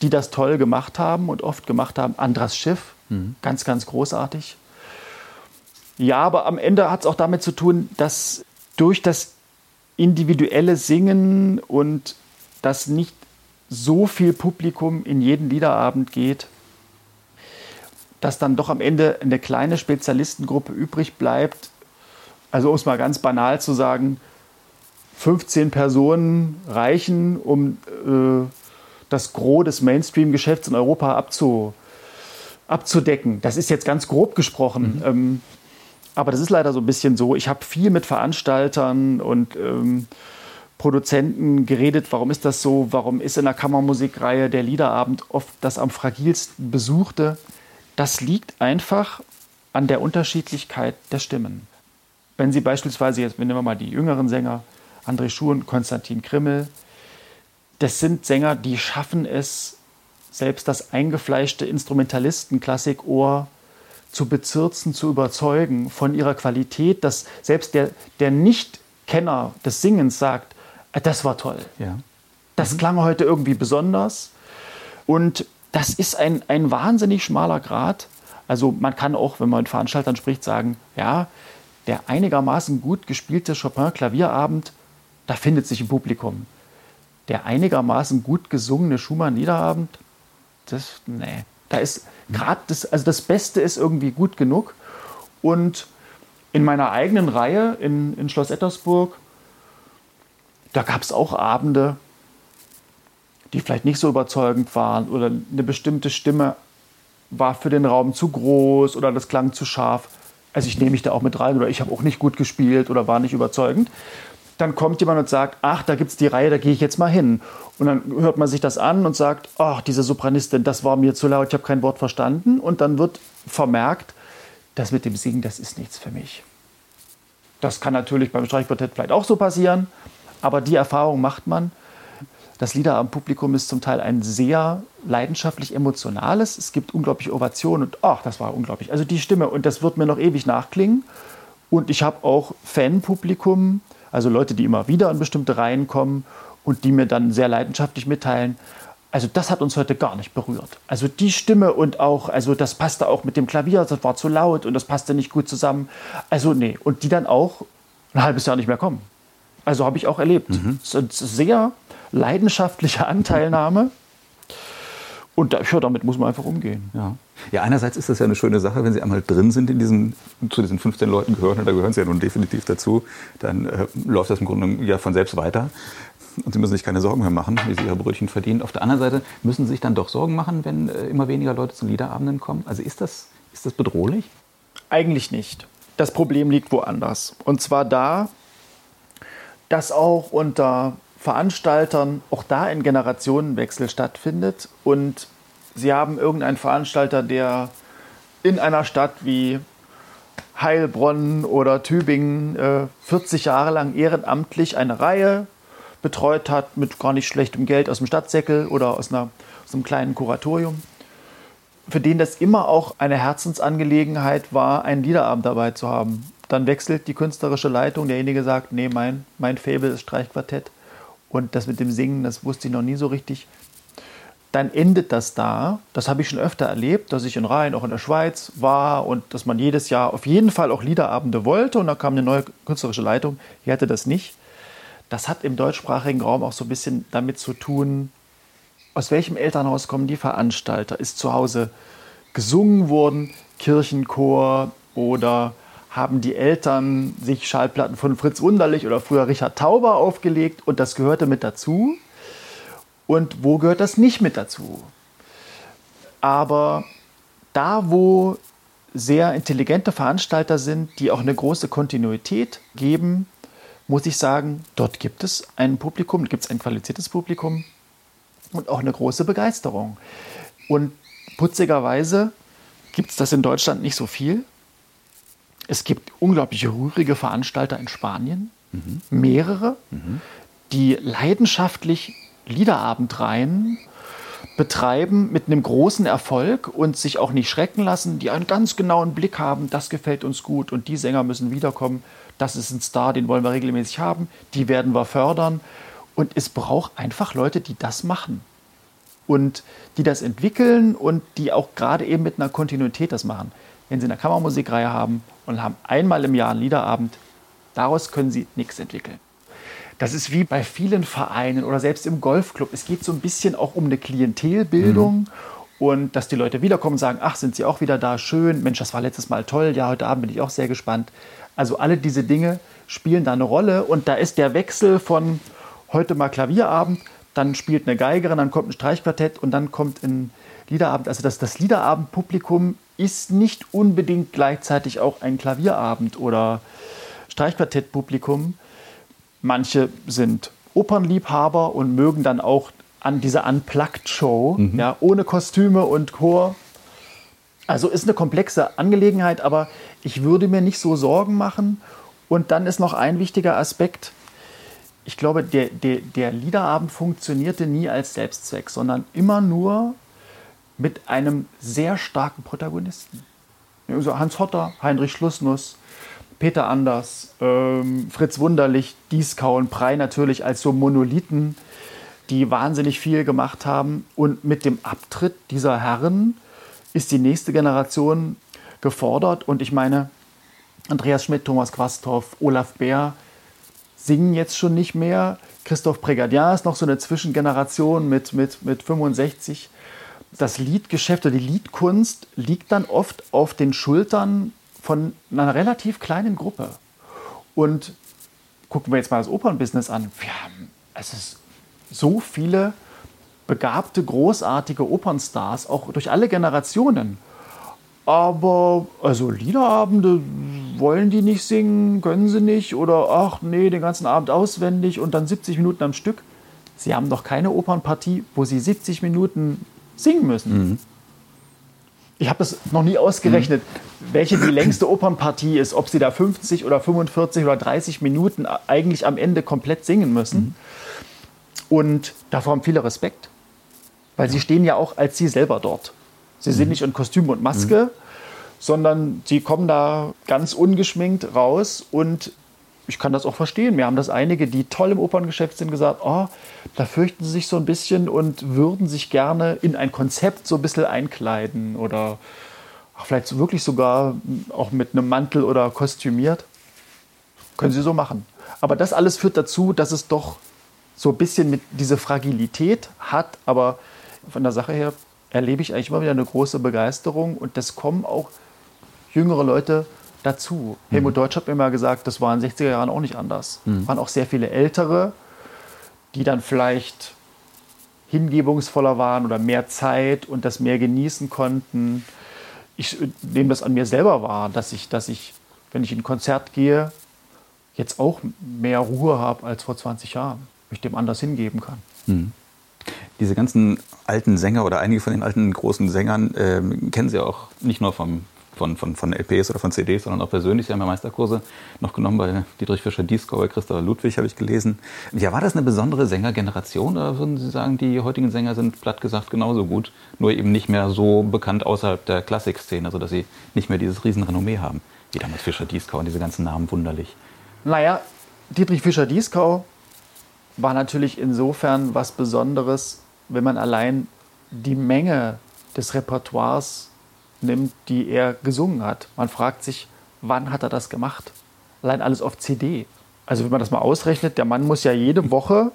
die das toll gemacht haben und oft gemacht haben. Andras Schiff, mhm. ganz, ganz großartig. Ja, aber am Ende hat es auch damit zu tun, dass durch das individuelle Singen und dass nicht so viel Publikum in jeden Liederabend geht, dass dann doch am Ende eine kleine Spezialistengruppe übrig bleibt. Also um es mal ganz banal zu sagen, 15 Personen reichen, um äh, das Gros des Mainstream-Geschäfts in Europa abzu, abzudecken. Das ist jetzt ganz grob gesprochen. Mhm. Ähm, aber das ist leider so ein bisschen so. Ich habe viel mit Veranstaltern und ähm, Produzenten geredet, warum ist das so, warum ist in der Kammermusikreihe der Liederabend oft das am fragilsten besuchte. Das liegt einfach an der Unterschiedlichkeit der Stimmen. Wenn Sie beispielsweise, jetzt nehmen wir mal die jüngeren Sänger, André Schuh und Konstantin Krimmel, das sind Sänger, die schaffen es, selbst das eingefleischte Instrumentalisten-Klassikohr zu bezirzen, zu überzeugen von ihrer Qualität, dass selbst der, der Nicht-Kenner des Singens sagt, äh, das war toll. Ja. Das mhm. klang heute irgendwie besonders. Und das ist ein, ein wahnsinnig schmaler Grad. Also man kann auch, wenn man mit Veranstaltern spricht, sagen, ja, der einigermaßen gut gespielte Chopin-Klavierabend, da findet sich ein Publikum. Der einigermaßen gut gesungene Schumann-Liederabend, das, nee, da ist gerade das, also das Beste ist irgendwie gut genug. Und in meiner eigenen Reihe in, in Schloss Ettersburg, da gab es auch Abende, die vielleicht nicht so überzeugend waren oder eine bestimmte Stimme war für den Raum zu groß oder das klang zu scharf. Also ich nehme mich da auch mit rein oder ich habe auch nicht gut gespielt oder war nicht überzeugend. Dann kommt jemand und sagt, ach, da gibt es die Reihe, da gehe ich jetzt mal hin. Und dann hört man sich das an und sagt, ach, diese Sopranistin, das war mir zu laut, ich habe kein Wort verstanden. Und dann wird vermerkt, das mit dem Singen, das ist nichts für mich. Das kann natürlich beim Streichquartett vielleicht auch so passieren, aber die Erfahrung macht man. Das Liederabendpublikum ist zum Teil ein sehr leidenschaftlich emotionales. Es gibt unglaubliche Ovationen und ach, das war unglaublich. Also die Stimme und das wird mir noch ewig nachklingen. Und ich habe auch Fanpublikum, also Leute, die immer wieder in bestimmte Reihen kommen und die mir dann sehr leidenschaftlich mitteilen, also das hat uns heute gar nicht berührt. Also die Stimme und auch, also das passte auch mit dem Klavier, das war zu laut und das passte nicht gut zusammen. Also nee, und die dann auch ein halbes Jahr nicht mehr kommen. Also habe ich auch erlebt. Mhm. Sehr leidenschaftliche Anteilnahme. Und da, ja, damit muss man einfach umgehen. Ja. ja, einerseits ist das ja eine schöne Sache, wenn Sie einmal drin sind in diesen, zu diesen 15 Leuten gehören, und da gehören Sie ja nun definitiv dazu, dann äh, läuft das im Grunde ja von selbst weiter. Und Sie müssen sich keine Sorgen mehr machen, wie Sie Ihre Brötchen verdienen. Auf der anderen Seite müssen Sie sich dann doch Sorgen machen, wenn äh, immer weniger Leute zu Liederabenden kommen. Also ist das, ist das bedrohlich? Eigentlich nicht. Das Problem liegt woanders. Und zwar da, dass auch unter Veranstaltern auch da ein Generationenwechsel stattfindet. Und Sie haben irgendeinen Veranstalter, der in einer Stadt wie Heilbronn oder Tübingen äh, 40 Jahre lang ehrenamtlich eine Reihe betreut hat mit gar nicht schlechtem Geld aus dem Stadtsäckel oder aus, einer, aus einem kleinen Kuratorium, für den das immer auch eine Herzensangelegenheit war, einen Liederabend dabei zu haben. Dann wechselt die künstlerische Leitung, derjenige sagt, nee, mein, mein Fable ist Streichquartett. Und das mit dem Singen, das wusste ich noch nie so richtig. Dann endet das da. Das habe ich schon öfter erlebt, dass ich in Rhein, auch in der Schweiz war und dass man jedes Jahr auf jeden Fall auch Liederabende wollte. Und da kam eine neue künstlerische Leitung. Die hatte das nicht. Das hat im deutschsprachigen Raum auch so ein bisschen damit zu tun, aus welchem Elternhaus kommen die Veranstalter? Ist zu Hause gesungen worden, Kirchenchor oder haben die Eltern sich Schallplatten von Fritz Wunderlich oder früher Richard Tauber aufgelegt und das gehörte mit dazu. Und wo gehört das nicht mit dazu? Aber da, wo sehr intelligente Veranstalter sind, die auch eine große Kontinuität geben, muss ich sagen, dort gibt es ein Publikum, gibt es ein qualifiziertes Publikum und auch eine große Begeisterung. Und putzigerweise gibt es das in Deutschland nicht so viel. Es gibt unglaubliche rührige Veranstalter in Spanien, mhm. mehrere, mhm. die leidenschaftlich Liederabendreihen betreiben mit einem großen Erfolg und sich auch nicht schrecken lassen, die einen ganz genauen Blick haben, das gefällt uns gut und die Sänger müssen wiederkommen, das ist ein Star, den wollen wir regelmäßig haben, die werden wir fördern. Und es braucht einfach Leute, die das machen und die das entwickeln und die auch gerade eben mit einer Kontinuität das machen. Wenn Sie eine Kammermusikreihe haben und haben einmal im Jahr einen Liederabend. Daraus können sie nichts entwickeln. Das ist wie bei vielen Vereinen oder selbst im Golfclub. Es geht so ein bisschen auch um eine Klientelbildung. Mhm. Und dass die Leute wiederkommen und sagen, ach, sind sie auch wieder da, schön, Mensch, das war letztes Mal toll, ja, heute Abend bin ich auch sehr gespannt. Also alle diese Dinge spielen da eine Rolle und da ist der Wechsel von heute mal Klavierabend dann spielt eine Geigerin, dann kommt ein Streichquartett und dann kommt ein Liederabend. Also das, das Liederabendpublikum ist nicht unbedingt gleichzeitig auch ein Klavierabend oder Streichquartettpublikum. Manche sind Opernliebhaber und mögen dann auch an dieser Unplugged-Show, mhm. ja, ohne Kostüme und Chor. Also ist eine komplexe Angelegenheit, aber ich würde mir nicht so Sorgen machen. Und dann ist noch ein wichtiger Aspekt. Ich glaube, der, der, der Liederabend funktionierte nie als Selbstzweck, sondern immer nur mit einem sehr starken Protagonisten. Also Hans Hotter, Heinrich Schlussnuss, Peter Anders, ähm, Fritz Wunderlich, Dieskau und Prey natürlich als so Monolithen, die wahnsinnig viel gemacht haben. Und mit dem Abtritt dieser Herren ist die nächste Generation gefordert. Und ich meine, Andreas Schmidt, Thomas Quasthoff, Olaf Bär singen jetzt schon nicht mehr. Christoph Prégardien ist noch so eine Zwischengeneration mit, mit, mit 65 das Liedgeschäft oder die Liedkunst liegt dann oft auf den Schultern von einer relativ kleinen Gruppe. Und gucken wir jetzt mal das Opernbusiness an. Wir haben, es ist so viele begabte, großartige Opernstars, auch durch alle Generationen. Aber also Liederabende wollen die nicht singen, können sie nicht oder ach nee, den ganzen Abend auswendig und dann 70 Minuten am Stück. Sie haben doch keine Opernpartie, wo sie 70 Minuten singen müssen. Mhm. Ich habe das noch nie ausgerechnet, mhm. welche die längste Opernpartie ist, ob sie da 50 oder 45 oder 30 Minuten eigentlich am Ende komplett singen müssen. Mhm. Und davor haben viele Respekt, weil ja. sie stehen ja auch als sie selber dort. Sie sind mhm. nicht in Kostüm und Maske, mhm. sondern sie kommen da ganz ungeschminkt raus und ich kann das auch verstehen. Mir haben das einige, die toll im Operngeschäft sind, gesagt, oh, da fürchten sie sich so ein bisschen und würden sich gerne in ein Konzept so ein bisschen einkleiden oder vielleicht wirklich sogar auch mit einem Mantel oder kostümiert. Können sie so machen. Aber das alles führt dazu, dass es doch so ein bisschen mit diese Fragilität hat, aber von der Sache her erlebe ich eigentlich immer wieder eine große Begeisterung und das kommen auch jüngere Leute dazu. Mhm. Helmut Deutsch hat mir mal gesagt, das war in den 60er Jahren auch nicht anders. Mhm. waren auch sehr viele Ältere, die dann vielleicht hingebungsvoller waren oder mehr Zeit und das mehr genießen konnten. Ich nehme das an mir selber wahr, dass ich, dass ich, wenn ich in ein Konzert gehe, jetzt auch mehr Ruhe habe als vor 20 Jahren, mich dem anders hingeben kann. Mhm. Diese ganzen alten Sänger oder einige von den alten großen Sängern äh, kennen Sie auch nicht nur vom von, von, von LPs oder von CDs, sondern auch persönlich. Sie haben ja Meisterkurse noch genommen bei Dietrich Fischer-Dieskau, bei Christopher Ludwig, habe ich gelesen. Ja, war das eine besondere Sängergeneration oder würden Sie sagen, die heutigen Sänger sind platt gesagt genauso gut, nur eben nicht mehr so bekannt außerhalb der Klassikszene, sodass sie nicht mehr dieses Riesenrenommee haben, wie damals Fischer-Dieskau und diese ganzen Namen wunderlich? Naja, Dietrich Fischer-Dieskau war natürlich insofern was Besonderes, wenn man allein die Menge des Repertoires nimmt, die er gesungen hat. Man fragt sich, wann hat er das gemacht? Allein alles auf CD. Also wenn man das mal ausrechnet, der Mann muss ja jede Woche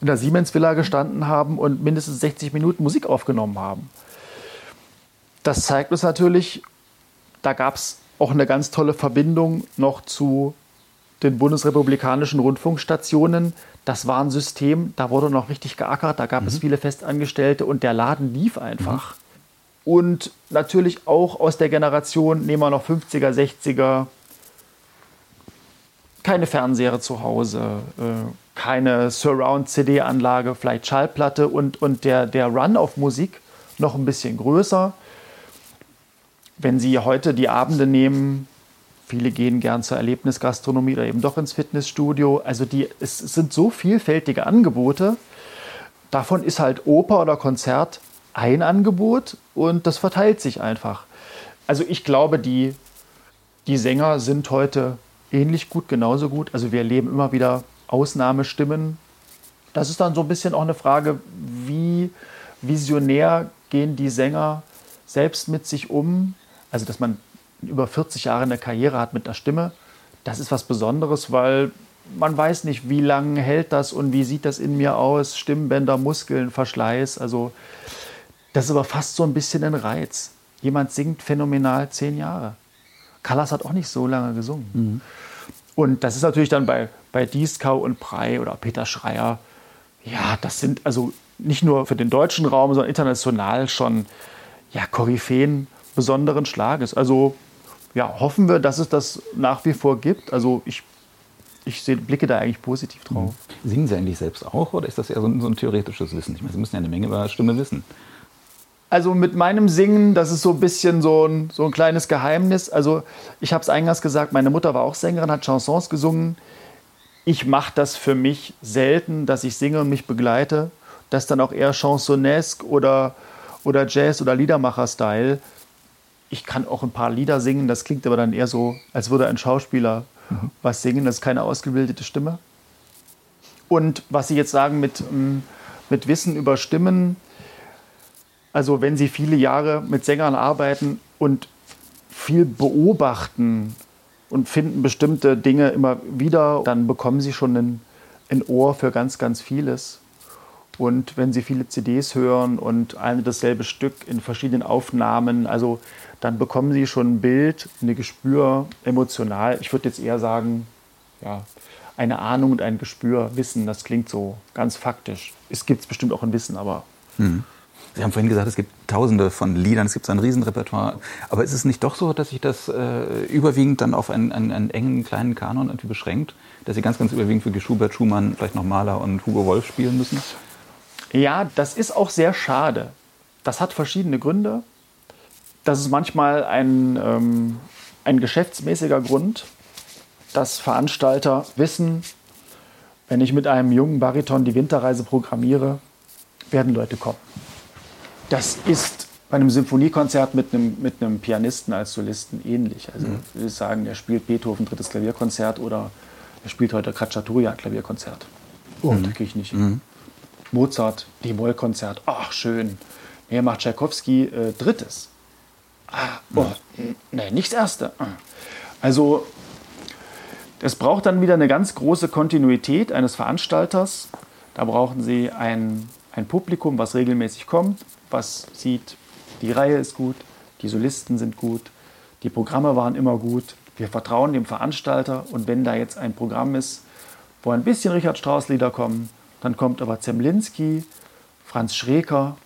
in der Siemens Villa gestanden haben und mindestens 60 Minuten Musik aufgenommen haben. Das zeigt uns natürlich, da gab es auch eine ganz tolle Verbindung noch zu den bundesrepublikanischen Rundfunkstationen. Das war ein System, da wurde noch richtig geackert, da gab mhm. es viele Festangestellte und der Laden lief einfach. Mhm. Und natürlich auch aus der Generation, nehmen wir noch 50er, 60er, keine Fernseher zu Hause, äh, keine Surround-CD-Anlage, vielleicht Schallplatte und, und der, der Run auf Musik noch ein bisschen größer. Wenn Sie heute die Abende nehmen, viele gehen gern zur Erlebnisgastronomie oder eben doch ins Fitnessstudio. Also die, es sind so vielfältige Angebote. Davon ist halt Oper oder Konzert ein Angebot und das verteilt sich einfach. Also ich glaube, die, die Sänger sind heute ähnlich gut, genauso gut. Also wir erleben immer wieder Ausnahmestimmen. Das ist dann so ein bisschen auch eine Frage, wie visionär gehen die Sänger selbst mit sich um. Also dass man über 40 Jahre eine Karriere hat mit der Stimme, das ist was Besonderes, weil man weiß nicht, wie lange hält das und wie sieht das in mir aus, Stimmbänder, Muskeln, Verschleiß. Also das ist aber fast so ein bisschen ein Reiz. Jemand singt phänomenal zehn Jahre. Callas hat auch nicht so lange gesungen. Mhm. Und das ist natürlich dann bei, bei Dieskau und Prey oder Peter Schreier, ja, das sind also nicht nur für den deutschen Raum, sondern international schon ja, Koryphäen besonderen Schlages. Also ja, hoffen wir, dass es das nach wie vor gibt. Also ich, ich seh, blicke da eigentlich positiv drauf. Mhm. Singen Sie eigentlich selbst auch oder ist das eher so ein, so ein theoretisches Wissen? Ich meine, Sie müssen ja eine Menge über Stimme wissen. Also mit meinem Singen, das ist so ein bisschen so ein, so ein kleines Geheimnis. Also ich habe es eingangs gesagt, meine Mutter war auch Sängerin, hat Chansons gesungen. Ich mache das für mich selten, dass ich singe und mich begleite. Das dann auch eher chansonesque oder, oder Jazz- oder Liedermacher-Style ich kann auch ein paar Lieder singen, das klingt aber dann eher so, als würde ein Schauspieler mhm. was singen, das ist keine ausgebildete Stimme. Und was Sie jetzt sagen mit, ähm, mit Wissen über Stimmen, also wenn Sie viele Jahre mit Sängern arbeiten und viel beobachten und finden bestimmte Dinge immer wieder, dann bekommen Sie schon ein, ein Ohr für ganz, ganz vieles. Und wenn Sie viele CDs hören und eine dasselbe Stück in verschiedenen Aufnahmen, also dann bekommen Sie schon ein Bild, ein Gespür emotional. Ich würde jetzt eher sagen, ja, eine Ahnung und ein Gespür, Wissen, das klingt so ganz faktisch. Es gibt bestimmt auch ein Wissen, aber. Mhm. Sie haben vorhin gesagt, es gibt tausende von Liedern, es gibt ein Riesenrepertoire. Aber ist es nicht doch so, dass sich das äh, überwiegend dann auf einen, einen, einen, engen kleinen Kanon irgendwie beschränkt? Dass Sie ganz, ganz überwiegend für Schubert, Schumann, vielleicht noch Mahler und Hugo Wolf spielen müssen? Ja, das ist auch sehr schade. Das hat verschiedene Gründe. Das ist manchmal ein, ähm, ein geschäftsmäßiger Grund, dass Veranstalter wissen, wenn ich mit einem jungen Bariton die Winterreise programmiere, werden Leute kommen. Das ist bei einem Symphoniekonzert mit einem, mit einem Pianisten als Solisten ähnlich. Also mhm. ich würde sagen, der spielt Beethoven drittes Klavierkonzert oder er spielt heute Kratschaturia Klavierkonzert. Oh, mhm. kriege ich nicht. Mhm. Mozart, D-Moll-Konzert, ach schön. Er macht Tchaikovsky äh, drittes. Ah, oh, nee, nicht das erste. Ah. Also, es braucht dann wieder eine ganz große Kontinuität eines Veranstalters. Da brauchen Sie ein, ein Publikum, was regelmäßig kommt, was sieht, die Reihe ist gut, die Solisten sind gut, die Programme waren immer gut. Wir vertrauen dem Veranstalter und wenn da jetzt ein Programm ist, wo ein bisschen Richard Strauss Lieder kommen, dann kommt aber Zemlinski, Franz Schreker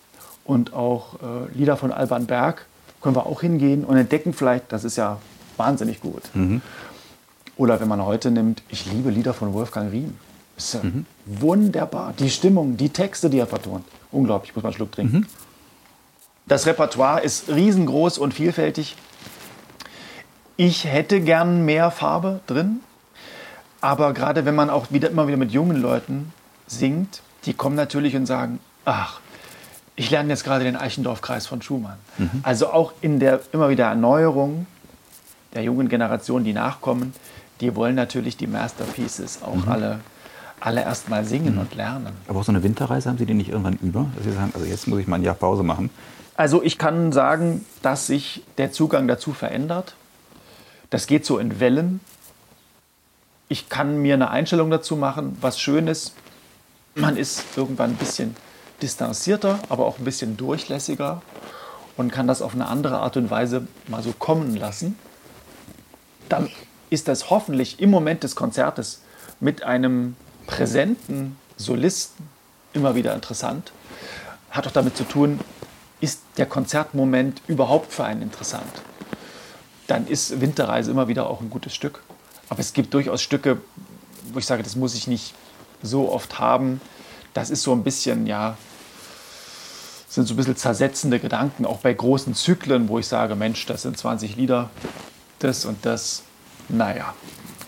und auch äh, Lieder von Alban Berg können wir auch hingehen und entdecken vielleicht, das ist ja wahnsinnig gut. Mhm. Oder wenn man heute nimmt, ich liebe Lieder von Wolfgang Riem. Ist ja mhm. wunderbar. Die Stimmung, die Texte, die er vertont. Unglaublich, ich muss mal einen Schluck trinken. Mhm. Das Repertoire ist riesengroß und vielfältig. Ich hätte gern mehr Farbe drin. Aber gerade wenn man auch wieder, immer wieder mit jungen Leuten singt, die kommen natürlich und sagen, ach, ich lerne jetzt gerade den Eichendorff-Kreis von Schumann. Mhm. Also auch in der immer wieder Erneuerung der jungen Generation, die nachkommen, die wollen natürlich die Masterpieces auch mhm. alle, alle erst mal singen mhm. und lernen. Aber auch so eine Winterreise haben Sie die nicht irgendwann über? Dass Sie sagen, also jetzt muss ich mal ein Jahr Pause machen. Also ich kann sagen, dass sich der Zugang dazu verändert. Das geht so in Wellen. Ich kann mir eine Einstellung dazu machen, was schön ist. Man ist irgendwann ein bisschen distanzierter, aber auch ein bisschen durchlässiger und kann das auf eine andere Art und Weise mal so kommen lassen, dann ist das hoffentlich im Moment des Konzertes mit einem präsenten Solisten immer wieder interessant. Hat auch damit zu tun, ist der Konzertmoment überhaupt für einen interessant? Dann ist Winterreise immer wieder auch ein gutes Stück. Aber es gibt durchaus Stücke, wo ich sage, das muss ich nicht so oft haben. Das ist so ein bisschen, ja, sind so ein bisschen zersetzende Gedanken, auch bei großen Zyklen, wo ich sage, Mensch, das sind 20 Lieder, das und das. Naja,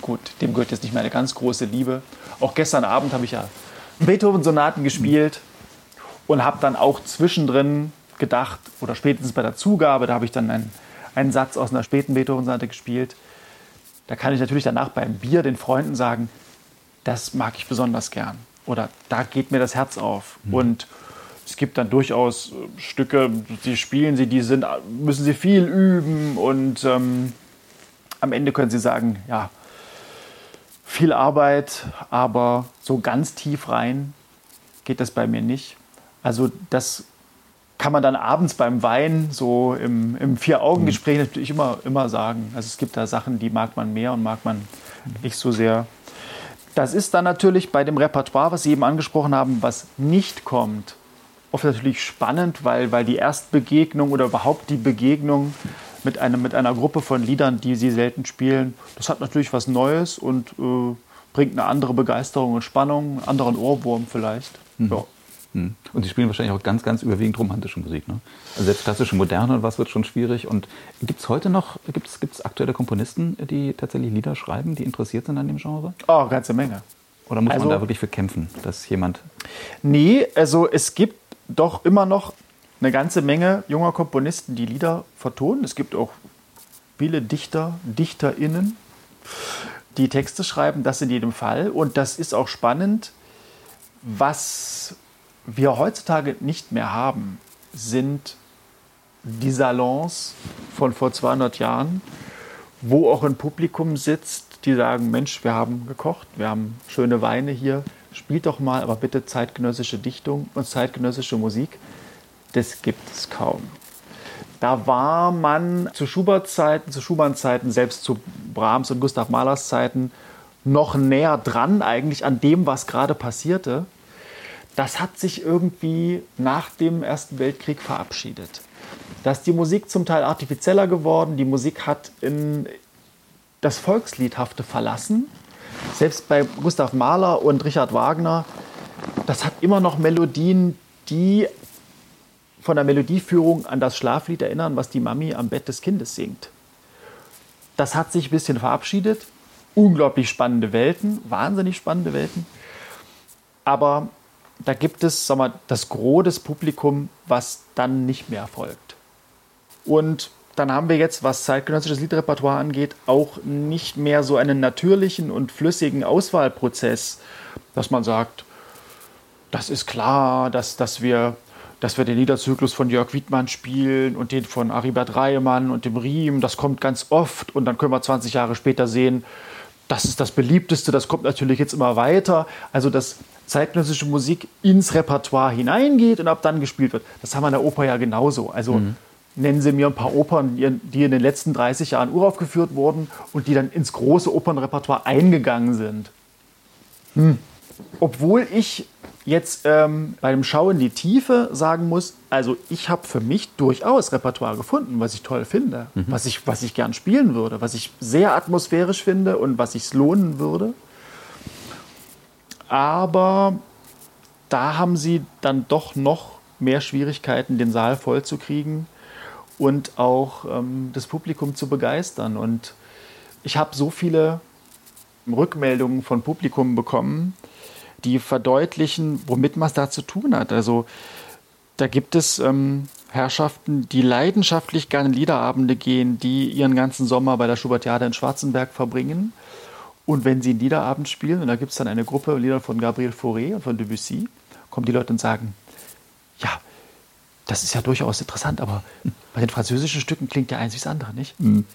gut, dem gehört jetzt nicht meine ganz große Liebe. Auch gestern Abend habe ich ja Beethoven-Sonaten gespielt und habe dann auch zwischendrin gedacht, oder spätestens bei der Zugabe, da habe ich dann einen, einen Satz aus einer späten Beethoven-Sonate gespielt. Da kann ich natürlich danach beim Bier den Freunden sagen, das mag ich besonders gern. Oder da geht mir das Herz auf. Mhm. Und es gibt dann durchaus äh, Stücke, die spielen sie, die sind, müssen sie viel üben und ähm, am Ende können sie sagen, ja, viel Arbeit, aber so ganz tief rein geht das bei mir nicht. Also das kann man dann abends beim Wein, so im, im Vier-Augen-Gespräch mhm. natürlich immer, immer sagen. Also es gibt da Sachen, die mag man mehr und mag man nicht so sehr. Das ist dann natürlich bei dem Repertoire, was Sie eben angesprochen haben, was nicht kommt, oft natürlich spannend, weil, weil die Erstbegegnung oder überhaupt die Begegnung mit, einem, mit einer Gruppe von Liedern, die Sie selten spielen, das hat natürlich was Neues und äh, bringt eine andere Begeisterung und Spannung, einen anderen Ohrwurm vielleicht. Mhm. Ja. Und sie spielen wahrscheinlich auch ganz, ganz überwiegend romantische Musik. Ne? Also selbst klassische Moderne und was wird schon schwierig. Und gibt es heute noch, gibt es aktuelle Komponisten, die tatsächlich Lieder schreiben, die interessiert sind an dem Genre? Oh, ganze Menge. Oder muss also, man da wirklich für kämpfen, dass jemand... Nee, also es gibt doch immer noch eine ganze Menge junger Komponisten, die Lieder vertonen. Es gibt auch viele Dichter, DichterInnen, die Texte schreiben, das in jedem Fall. Und das ist auch spannend, was wir heutzutage nicht mehr haben, sind die Salons von vor 200 Jahren, wo auch ein Publikum sitzt, die sagen, Mensch, wir haben gekocht, wir haben schöne Weine hier, spielt doch mal, aber bitte zeitgenössische Dichtung und zeitgenössische Musik. Das gibt es kaum. Da war man zu Schuberts Zeiten, zu Schumanns Zeiten, selbst zu Brahms und Gustav Mahlers Zeiten noch näher dran eigentlich an dem, was gerade passierte das hat sich irgendwie nach dem Ersten Weltkrieg verabschiedet. Da ist die Musik zum Teil artifizieller geworden, die Musik hat in das Volksliedhafte verlassen. Selbst bei Gustav Mahler und Richard Wagner, das hat immer noch Melodien, die von der Melodieführung an das Schlaflied erinnern, was die Mami am Bett des Kindes singt. Das hat sich ein bisschen verabschiedet. Unglaublich spannende Welten, wahnsinnig spannende Welten. Aber da gibt es sag mal, das Gros des Publikum, was dann nicht mehr folgt. Und dann haben wir jetzt, was zeitgenössisches Liedrepertoire angeht, auch nicht mehr so einen natürlichen und flüssigen Auswahlprozess, dass man sagt, das ist klar, dass, dass, wir, dass wir den Liederzyklus von Jörg Wiedmann spielen und den von Aribert Reimann und dem Riem, das kommt ganz oft und dann können wir 20 Jahre später sehen, das ist das beliebteste, das kommt natürlich jetzt immer weiter. Also das zeitgenössische Musik ins Repertoire hineingeht und ab dann gespielt wird. Das haben wir in der Oper ja genauso. Also mhm. nennen Sie mir ein paar Opern, die in den letzten 30 Jahren uraufgeführt wurden und die dann ins große Opernrepertoire eingegangen sind. Hm. Obwohl ich jetzt ähm, bei dem Schau in die Tiefe sagen muss, also ich habe für mich durchaus Repertoire gefunden, was ich toll finde, mhm. was, ich, was ich gern spielen würde, was ich sehr atmosphärisch finde und was sich lohnen würde. Aber da haben sie dann doch noch mehr Schwierigkeiten, den Saal voll zu kriegen und auch ähm, das Publikum zu begeistern. Und ich habe so viele Rückmeldungen von Publikum bekommen, die verdeutlichen, womit man es da zu tun hat. Also da gibt es ähm, Herrschaften, die leidenschaftlich gerne Liederabende gehen, die ihren ganzen Sommer bei der Schubertiade in Schwarzenberg verbringen und wenn sie einen Liederabend spielen, und da gibt es dann eine Gruppe Lieder von Gabriel Fauré und von Debussy, kommen die Leute und sagen, ja, das ist ja durchaus interessant, aber bei den französischen Stücken klingt ja eins wie das andere, nicht? Mhm.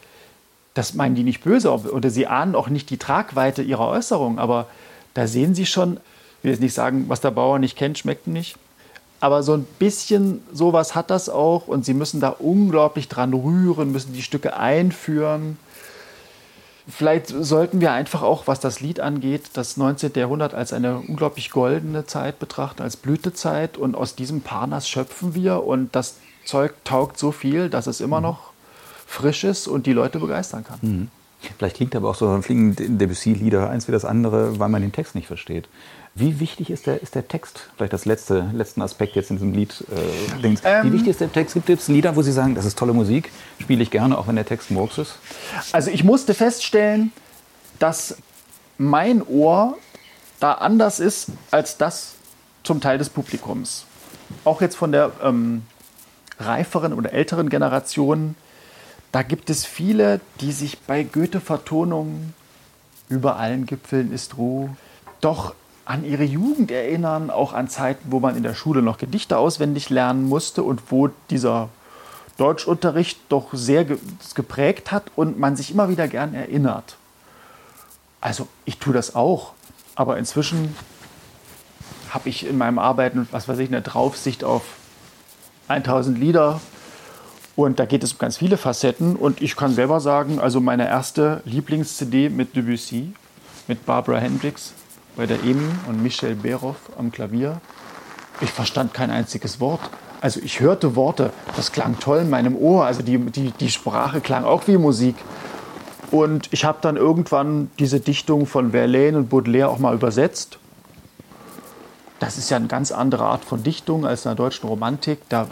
Das meinen die nicht böse oder sie ahnen auch nicht die Tragweite ihrer Äußerung, aber da sehen sie schon, ich will jetzt nicht sagen, was der Bauer nicht kennt, schmeckt nicht. Aber so ein bisschen sowas hat das auch und sie müssen da unglaublich dran rühren, müssen die Stücke einführen. Vielleicht sollten wir einfach auch, was das Lied angeht, das 19. Jahrhundert als eine unglaublich goldene Zeit betrachten, als Blütezeit. Und aus diesem Parnas schöpfen wir. Und das Zeug taugt so viel, dass es immer mhm. noch frisch ist und die Leute begeistern kann. Mhm. Vielleicht klingt aber auch so fliegen Debussy-Lieder eins wie das andere, weil man den Text nicht versteht. Wie wichtig ist der, ist der Text? Vielleicht das letzte letzten Aspekt jetzt in diesem Lied. Äh, ähm, Wie wichtig ist der Text? Gibt es Lieder, wo Sie sagen, das ist tolle Musik, spiele ich gerne, auch wenn der Text Murks ist? Also ich musste feststellen, dass mein Ohr da anders ist als das zum Teil des Publikums. Auch jetzt von der ähm, reiferen oder älteren Generation, da gibt es viele, die sich bei Goethe-Vertonungen über allen Gipfeln ist Ruhe doch an ihre Jugend erinnern, auch an Zeiten, wo man in der Schule noch Gedichte auswendig lernen musste und wo dieser Deutschunterricht doch sehr geprägt hat und man sich immer wieder gern erinnert. Also ich tue das auch, aber inzwischen habe ich in meinem Arbeiten, was weiß ich, eine Draufsicht auf 1000 Lieder und da geht es um ganz viele Facetten und ich kann selber sagen, also meine erste Lieblings-CD mit Debussy, mit Barbara Hendricks, bei der EMI und Michel Berov am Klavier. Ich verstand kein einziges Wort. Also ich hörte Worte, das klang toll in meinem Ohr. Also die, die, die Sprache klang auch wie Musik. Und ich habe dann irgendwann diese Dichtung von Verlaine und Baudelaire auch mal übersetzt. Das ist ja eine ganz andere Art von Dichtung als in der deutschen Romantik. Da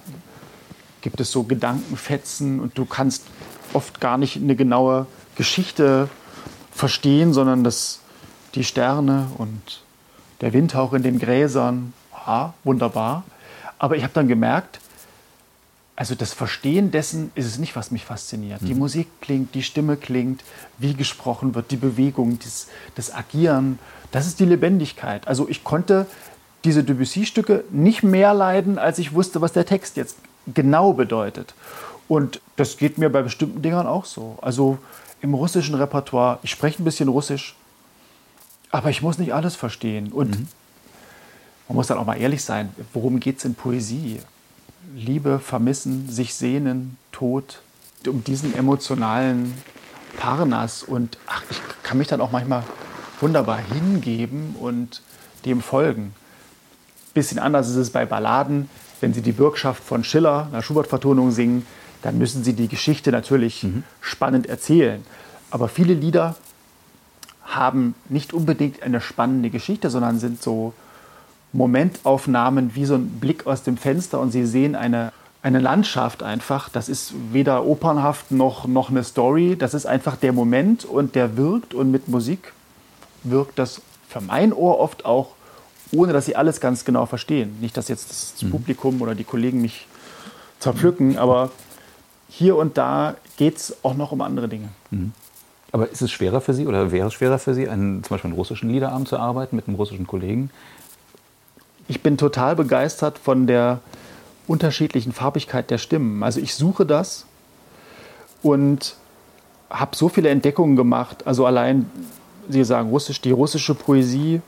gibt es so Gedankenfetzen und du kannst oft gar nicht eine genaue Geschichte verstehen, sondern das, die Sterne und der Windhauch in den Gräsern. Ja, wunderbar. Aber ich habe dann gemerkt, also das Verstehen dessen ist es nicht, was mich fasziniert. Mhm. Die Musik klingt, die Stimme klingt, wie gesprochen wird, die Bewegung, das, das Agieren, das ist die Lebendigkeit. Also ich konnte diese Debussy-Stücke nicht mehr leiden, als ich wusste, was der Text jetzt genau bedeutet. Und das geht mir bei bestimmten Dingern auch so. Also im russischen Repertoire, ich spreche ein bisschen Russisch, aber ich muss nicht alles verstehen. Und mhm. man muss dann auch mal ehrlich sein, worum geht es in Poesie? Liebe, Vermissen, sich sehnen, Tod, um diesen emotionalen Parnas. Und ach, ich kann mich dann auch manchmal wunderbar hingeben und dem folgen. Bisschen anders ist es bei Balladen. Wenn Sie die Bürgschaft von Schiller, einer Schubert-Vertonung singen, dann müssen Sie die Geschichte natürlich mhm. spannend erzählen. Aber viele Lieder haben nicht unbedingt eine spannende Geschichte, sondern sind so Momentaufnahmen wie so ein Blick aus dem Fenster und Sie sehen eine, eine Landschaft einfach. Das ist weder opernhaft noch, noch eine Story. Das ist einfach der Moment und der wirkt und mit Musik wirkt das für mein Ohr oft auch, ohne dass Sie alles ganz genau verstehen. Nicht, dass jetzt das mhm. Publikum oder die Kollegen mich zerpflücken, aber hier und da geht es auch noch um andere Dinge. Mhm. Aber ist es schwerer für Sie oder wäre es schwerer für Sie, einen, zum Beispiel einen russischen Liederabend zu arbeiten mit einem russischen Kollegen? Ich bin total begeistert von der unterschiedlichen Farbigkeit der Stimmen. Also ich suche das und habe so viele Entdeckungen gemacht. Also allein, Sie sagen Russisch, die russische Poesie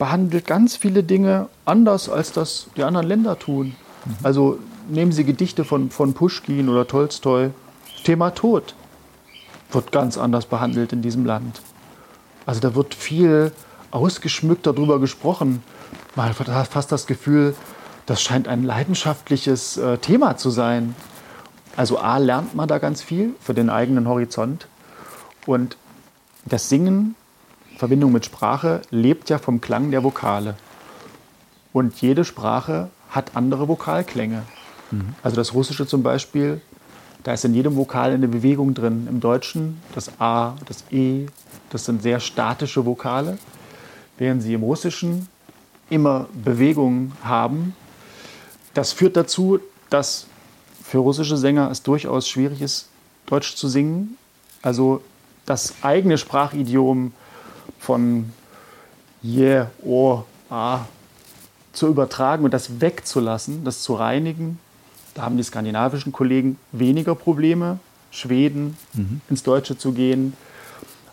behandelt ganz viele Dinge anders, als das die anderen Länder tun. Mhm. Also nehmen Sie Gedichte von, von Puschkin oder Tolstoi. Thema Tod wird ganz anders behandelt in diesem Land. Also da wird viel ausgeschmückter darüber gesprochen. Man hat fast das Gefühl, das scheint ein leidenschaftliches äh, Thema zu sein. Also A lernt man da ganz viel für den eigenen Horizont. Und das Singen, Verbindung mit Sprache, lebt ja vom Klang der Vokale. Und jede Sprache hat andere Vokalklänge. Mhm. Also das Russische zum Beispiel, da ist in jedem Vokal eine Bewegung drin. Im Deutschen das A, das E, das sind sehr statische Vokale, während sie im Russischen immer Bewegungen haben. Das führt dazu, dass für russische Sänger es durchaus schwierig ist, Deutsch zu singen. Also das eigene Sprachidiom von je, o, a zu übertragen und das wegzulassen, das zu reinigen, da haben die skandinavischen Kollegen weniger Probleme, Schweden mhm. ins Deutsche zu gehen.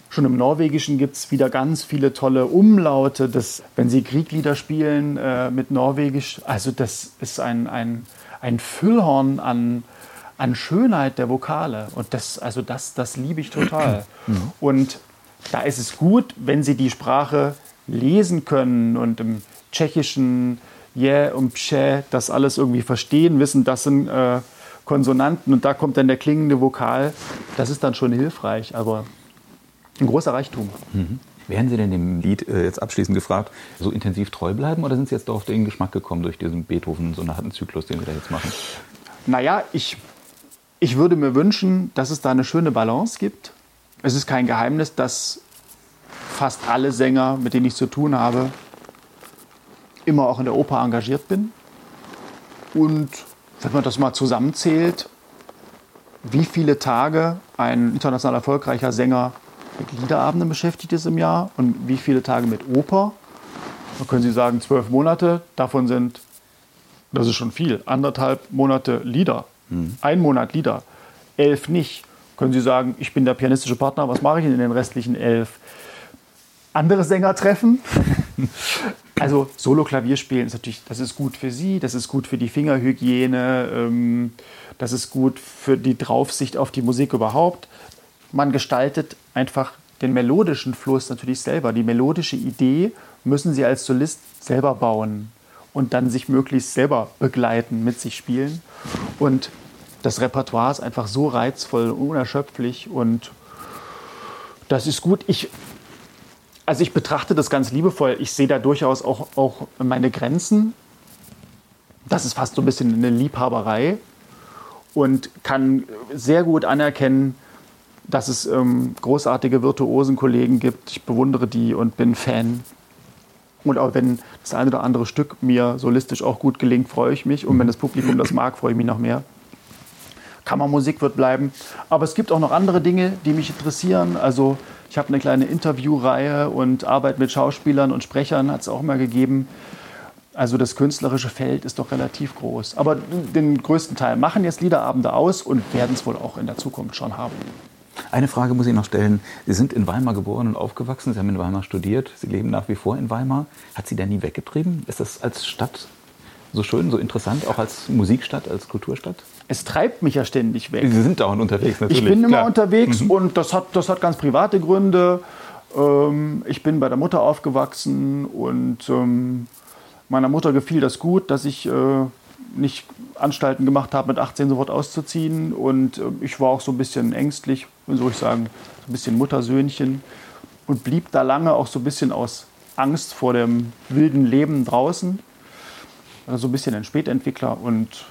Schon im Norwegischen gibt es wieder ganz viele tolle Umlaute. Das, wenn Sie Krieglieder spielen äh, mit Norwegisch, also das ist ein, ein, ein Füllhorn an, an Schönheit der Vokale. Und das, also das, das liebe ich total. Mhm. Und da ist es gut, wenn Sie die Sprache lesen können und im Tschechischen, Je und Psche das alles irgendwie verstehen, wissen, das sind äh, Konsonanten und da kommt dann der klingende Vokal. Das ist dann schon hilfreich, aber ein großer Reichtum. Mhm. Werden Sie denn dem Lied äh, jetzt abschließend gefragt, so intensiv treu bleiben oder sind Sie jetzt doch auf den Geschmack gekommen durch diesen Beethoven-Sonatenzyklus, den wir da jetzt machen? Naja, ich, ich würde mir wünschen, dass es da eine schöne Balance gibt. Es ist kein Geheimnis, dass fast alle Sänger, mit denen ich zu tun habe, immer auch in der Oper engagiert bin. Und wenn man das mal zusammenzählt, wie viele Tage ein international erfolgreicher Sänger mit Liederabenden beschäftigt ist im Jahr und wie viele Tage mit Oper, dann können Sie sagen, zwölf Monate, davon sind, das ist schon viel, anderthalb Monate Lieder, mhm. ein Monat Lieder, elf nicht. Können Sie sagen, ich bin der pianistische Partner, was mache ich in den restlichen elf? Andere Sänger treffen, Also Solo-Klavierspielen ist natürlich, das ist gut für Sie, das ist gut für die Fingerhygiene, ähm, das ist gut für die Draufsicht auf die Musik überhaupt. Man gestaltet einfach den melodischen Fluss natürlich selber. Die melodische Idee müssen Sie als Solist selber bauen und dann sich möglichst selber begleiten, mit sich spielen. Und das Repertoire ist einfach so reizvoll, unerschöpflich und das ist gut. Ich, also ich betrachte das ganz liebevoll. Ich sehe da durchaus auch, auch meine Grenzen. Das ist fast so ein bisschen eine Liebhaberei und kann sehr gut anerkennen, dass es ähm, großartige Virtuosenkollegen gibt. Ich bewundere die und bin Fan und auch wenn das eine oder andere Stück mir solistisch auch gut gelingt, freue ich mich. Und wenn das Publikum das mag, freue ich mich noch mehr. Kammermusik wird bleiben. Aber es gibt auch noch andere Dinge, die mich interessieren. Also ich habe eine kleine Interviewreihe und Arbeit mit Schauspielern und Sprechern hat es auch mal gegeben. Also das künstlerische Feld ist doch relativ groß. Aber den größten Teil machen jetzt Liederabende aus und werden es wohl auch in der Zukunft schon haben. Eine Frage muss ich noch stellen. Sie sind in Weimar geboren und aufgewachsen. Sie haben in Weimar studiert. Sie leben nach wie vor in Weimar. Hat Sie da nie weggetrieben? Ist das als Stadt so schön, so interessant, auch als Musikstadt, als Kulturstadt? Es treibt mich ja ständig weg. Sie sind dauernd unterwegs, natürlich. Ich bin immer Klar. unterwegs mhm. und das hat, das hat ganz private Gründe. Ähm, ich bin bei der Mutter aufgewachsen und ähm, meiner Mutter gefiel das gut, dass ich äh, nicht Anstalten gemacht habe, mit 18 sofort auszuziehen. Und äh, ich war auch so ein bisschen ängstlich, soll ich sagen, so ein bisschen Muttersöhnchen. Und blieb da lange auch so ein bisschen aus Angst vor dem wilden Leben draußen. Also so ein bisschen ein Spätentwickler. Und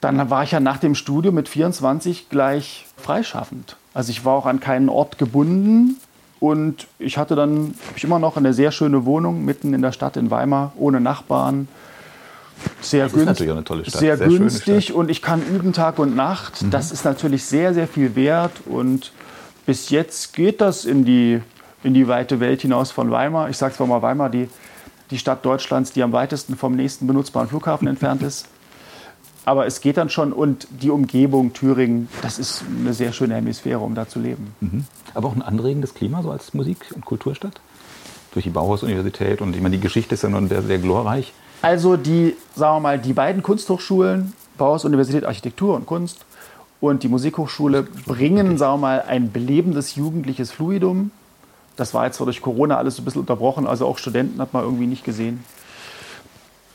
dann war ich ja nach dem Studium mit 24 gleich freischaffend. Also ich war auch an keinen Ort gebunden. Und ich hatte dann ich immer noch eine sehr schöne Wohnung mitten in der Stadt in Weimar, ohne Nachbarn sehr, günst, sehr, sehr günstig und ich kann üben Tag und Nacht. Mhm. Das ist natürlich sehr, sehr viel wert und bis jetzt geht das in die, in die weite Welt hinaus von Weimar. Ich sage zwar mal Weimar, die, die Stadt Deutschlands, die am weitesten vom nächsten benutzbaren Flughafen entfernt ist. Aber es geht dann schon und die Umgebung Thüringen, das ist eine sehr schöne Hemisphäre, um da zu leben. Mhm. Aber auch ein anregendes Klima so als Musik- und Kulturstadt? Durch die Bauhaus-Universität und ich meine, die Geschichte ist ja nun sehr, sehr glorreich. Also die, sagen wir mal, die beiden Kunsthochschulen, Bauhaus Universität Architektur und Kunst und die Musikhochschule bringen, sagen wir mal, ein belebendes jugendliches Fluidum. Das war jetzt zwar durch Corona alles so ein bisschen unterbrochen, also auch Studenten hat man irgendwie nicht gesehen.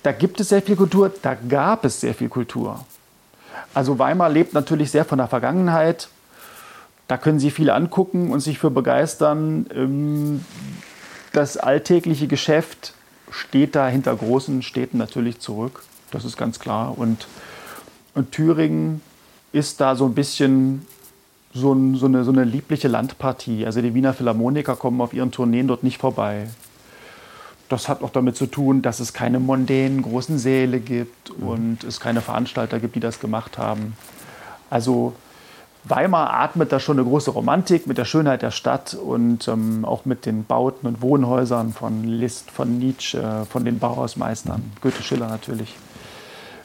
Da gibt es sehr viel Kultur, da gab es sehr viel Kultur. Also Weimar lebt natürlich sehr von der Vergangenheit. Da können Sie viel angucken und sich für begeistern. Ähm, das alltägliche Geschäft steht da hinter großen Städten natürlich zurück. Das ist ganz klar. Und, und Thüringen ist da so ein bisschen so, ein, so, eine, so eine liebliche Landpartie. Also die Wiener Philharmoniker kommen auf ihren Tourneen dort nicht vorbei. Das hat auch damit zu tun, dass es keine mondänen großen Säle gibt mhm. und es keine Veranstalter gibt, die das gemacht haben. Also Weimar atmet da schon eine große Romantik mit der Schönheit der Stadt und ähm, auch mit den Bauten und Wohnhäusern von Liszt, von Nietzsche, äh, von den Bauhausmeistern, Goethe, Schiller natürlich.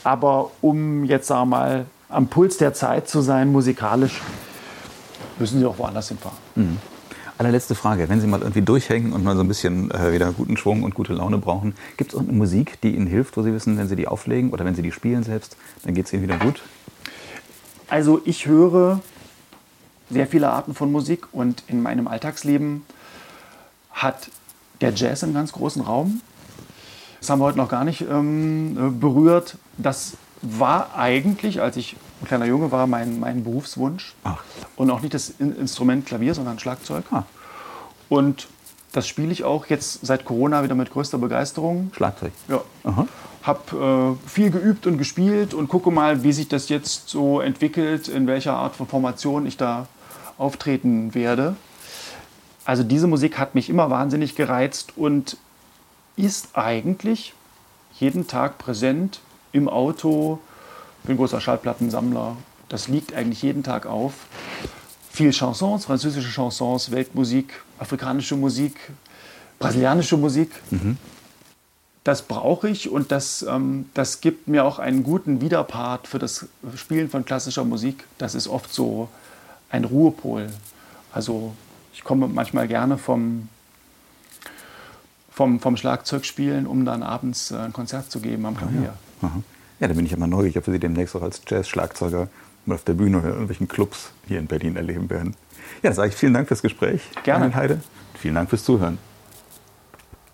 Aber um jetzt sagen wir mal am Puls der Zeit zu sein, musikalisch, müssen Sie auch woanders hinfahren. Mhm. Allerletzte Frage, wenn Sie mal irgendwie durchhängen und mal so ein bisschen äh, wieder guten Schwung und gute Laune brauchen, gibt es irgendeine Musik, die Ihnen hilft, wo Sie wissen, wenn Sie die auflegen oder wenn Sie die spielen selbst, dann geht es Ihnen wieder gut? Also ich höre sehr viele Arten von Musik und in meinem Alltagsleben hat der Jazz einen ganz großen Raum. Das haben wir heute noch gar nicht ähm, berührt. Das war eigentlich, als ich ein kleiner Junge war, mein, mein Berufswunsch. Ach. Und auch nicht das Instrument Klavier, sondern Schlagzeug. Ah. Und das spiele ich auch jetzt seit Corona wieder mit größter Begeisterung. Schlagzeug? Ja. Aha habe äh, viel geübt und gespielt und gucke mal, wie sich das jetzt so entwickelt, in welcher Art von Formation ich da auftreten werde. Also diese Musik hat mich immer wahnsinnig gereizt und ist eigentlich jeden Tag präsent im Auto. Ich bin großer Schallplattensammler. Das liegt eigentlich jeden Tag auf. Viel Chansons, französische Chansons, Weltmusik, afrikanische Musik, brasilianische Musik. Mhm das brauche ich und das, ähm, das gibt mir auch einen guten Widerpart für das Spielen von klassischer Musik. Das ist oft so ein Ruhepol. Also ich komme manchmal gerne vom, vom, vom Schlagzeugspielen, um dann abends äh, ein Konzert zu geben am Klavier. Ja, ja da bin ich immer neugierig, ob wir Sie demnächst auch als Jazz-Schlagzeuger mal auf der Bühne oder in irgendwelchen Clubs hier in Berlin erleben werden. Ja, dann sage ich vielen Dank fürs Gespräch. Gerne. Heide. Vielen Dank fürs Zuhören.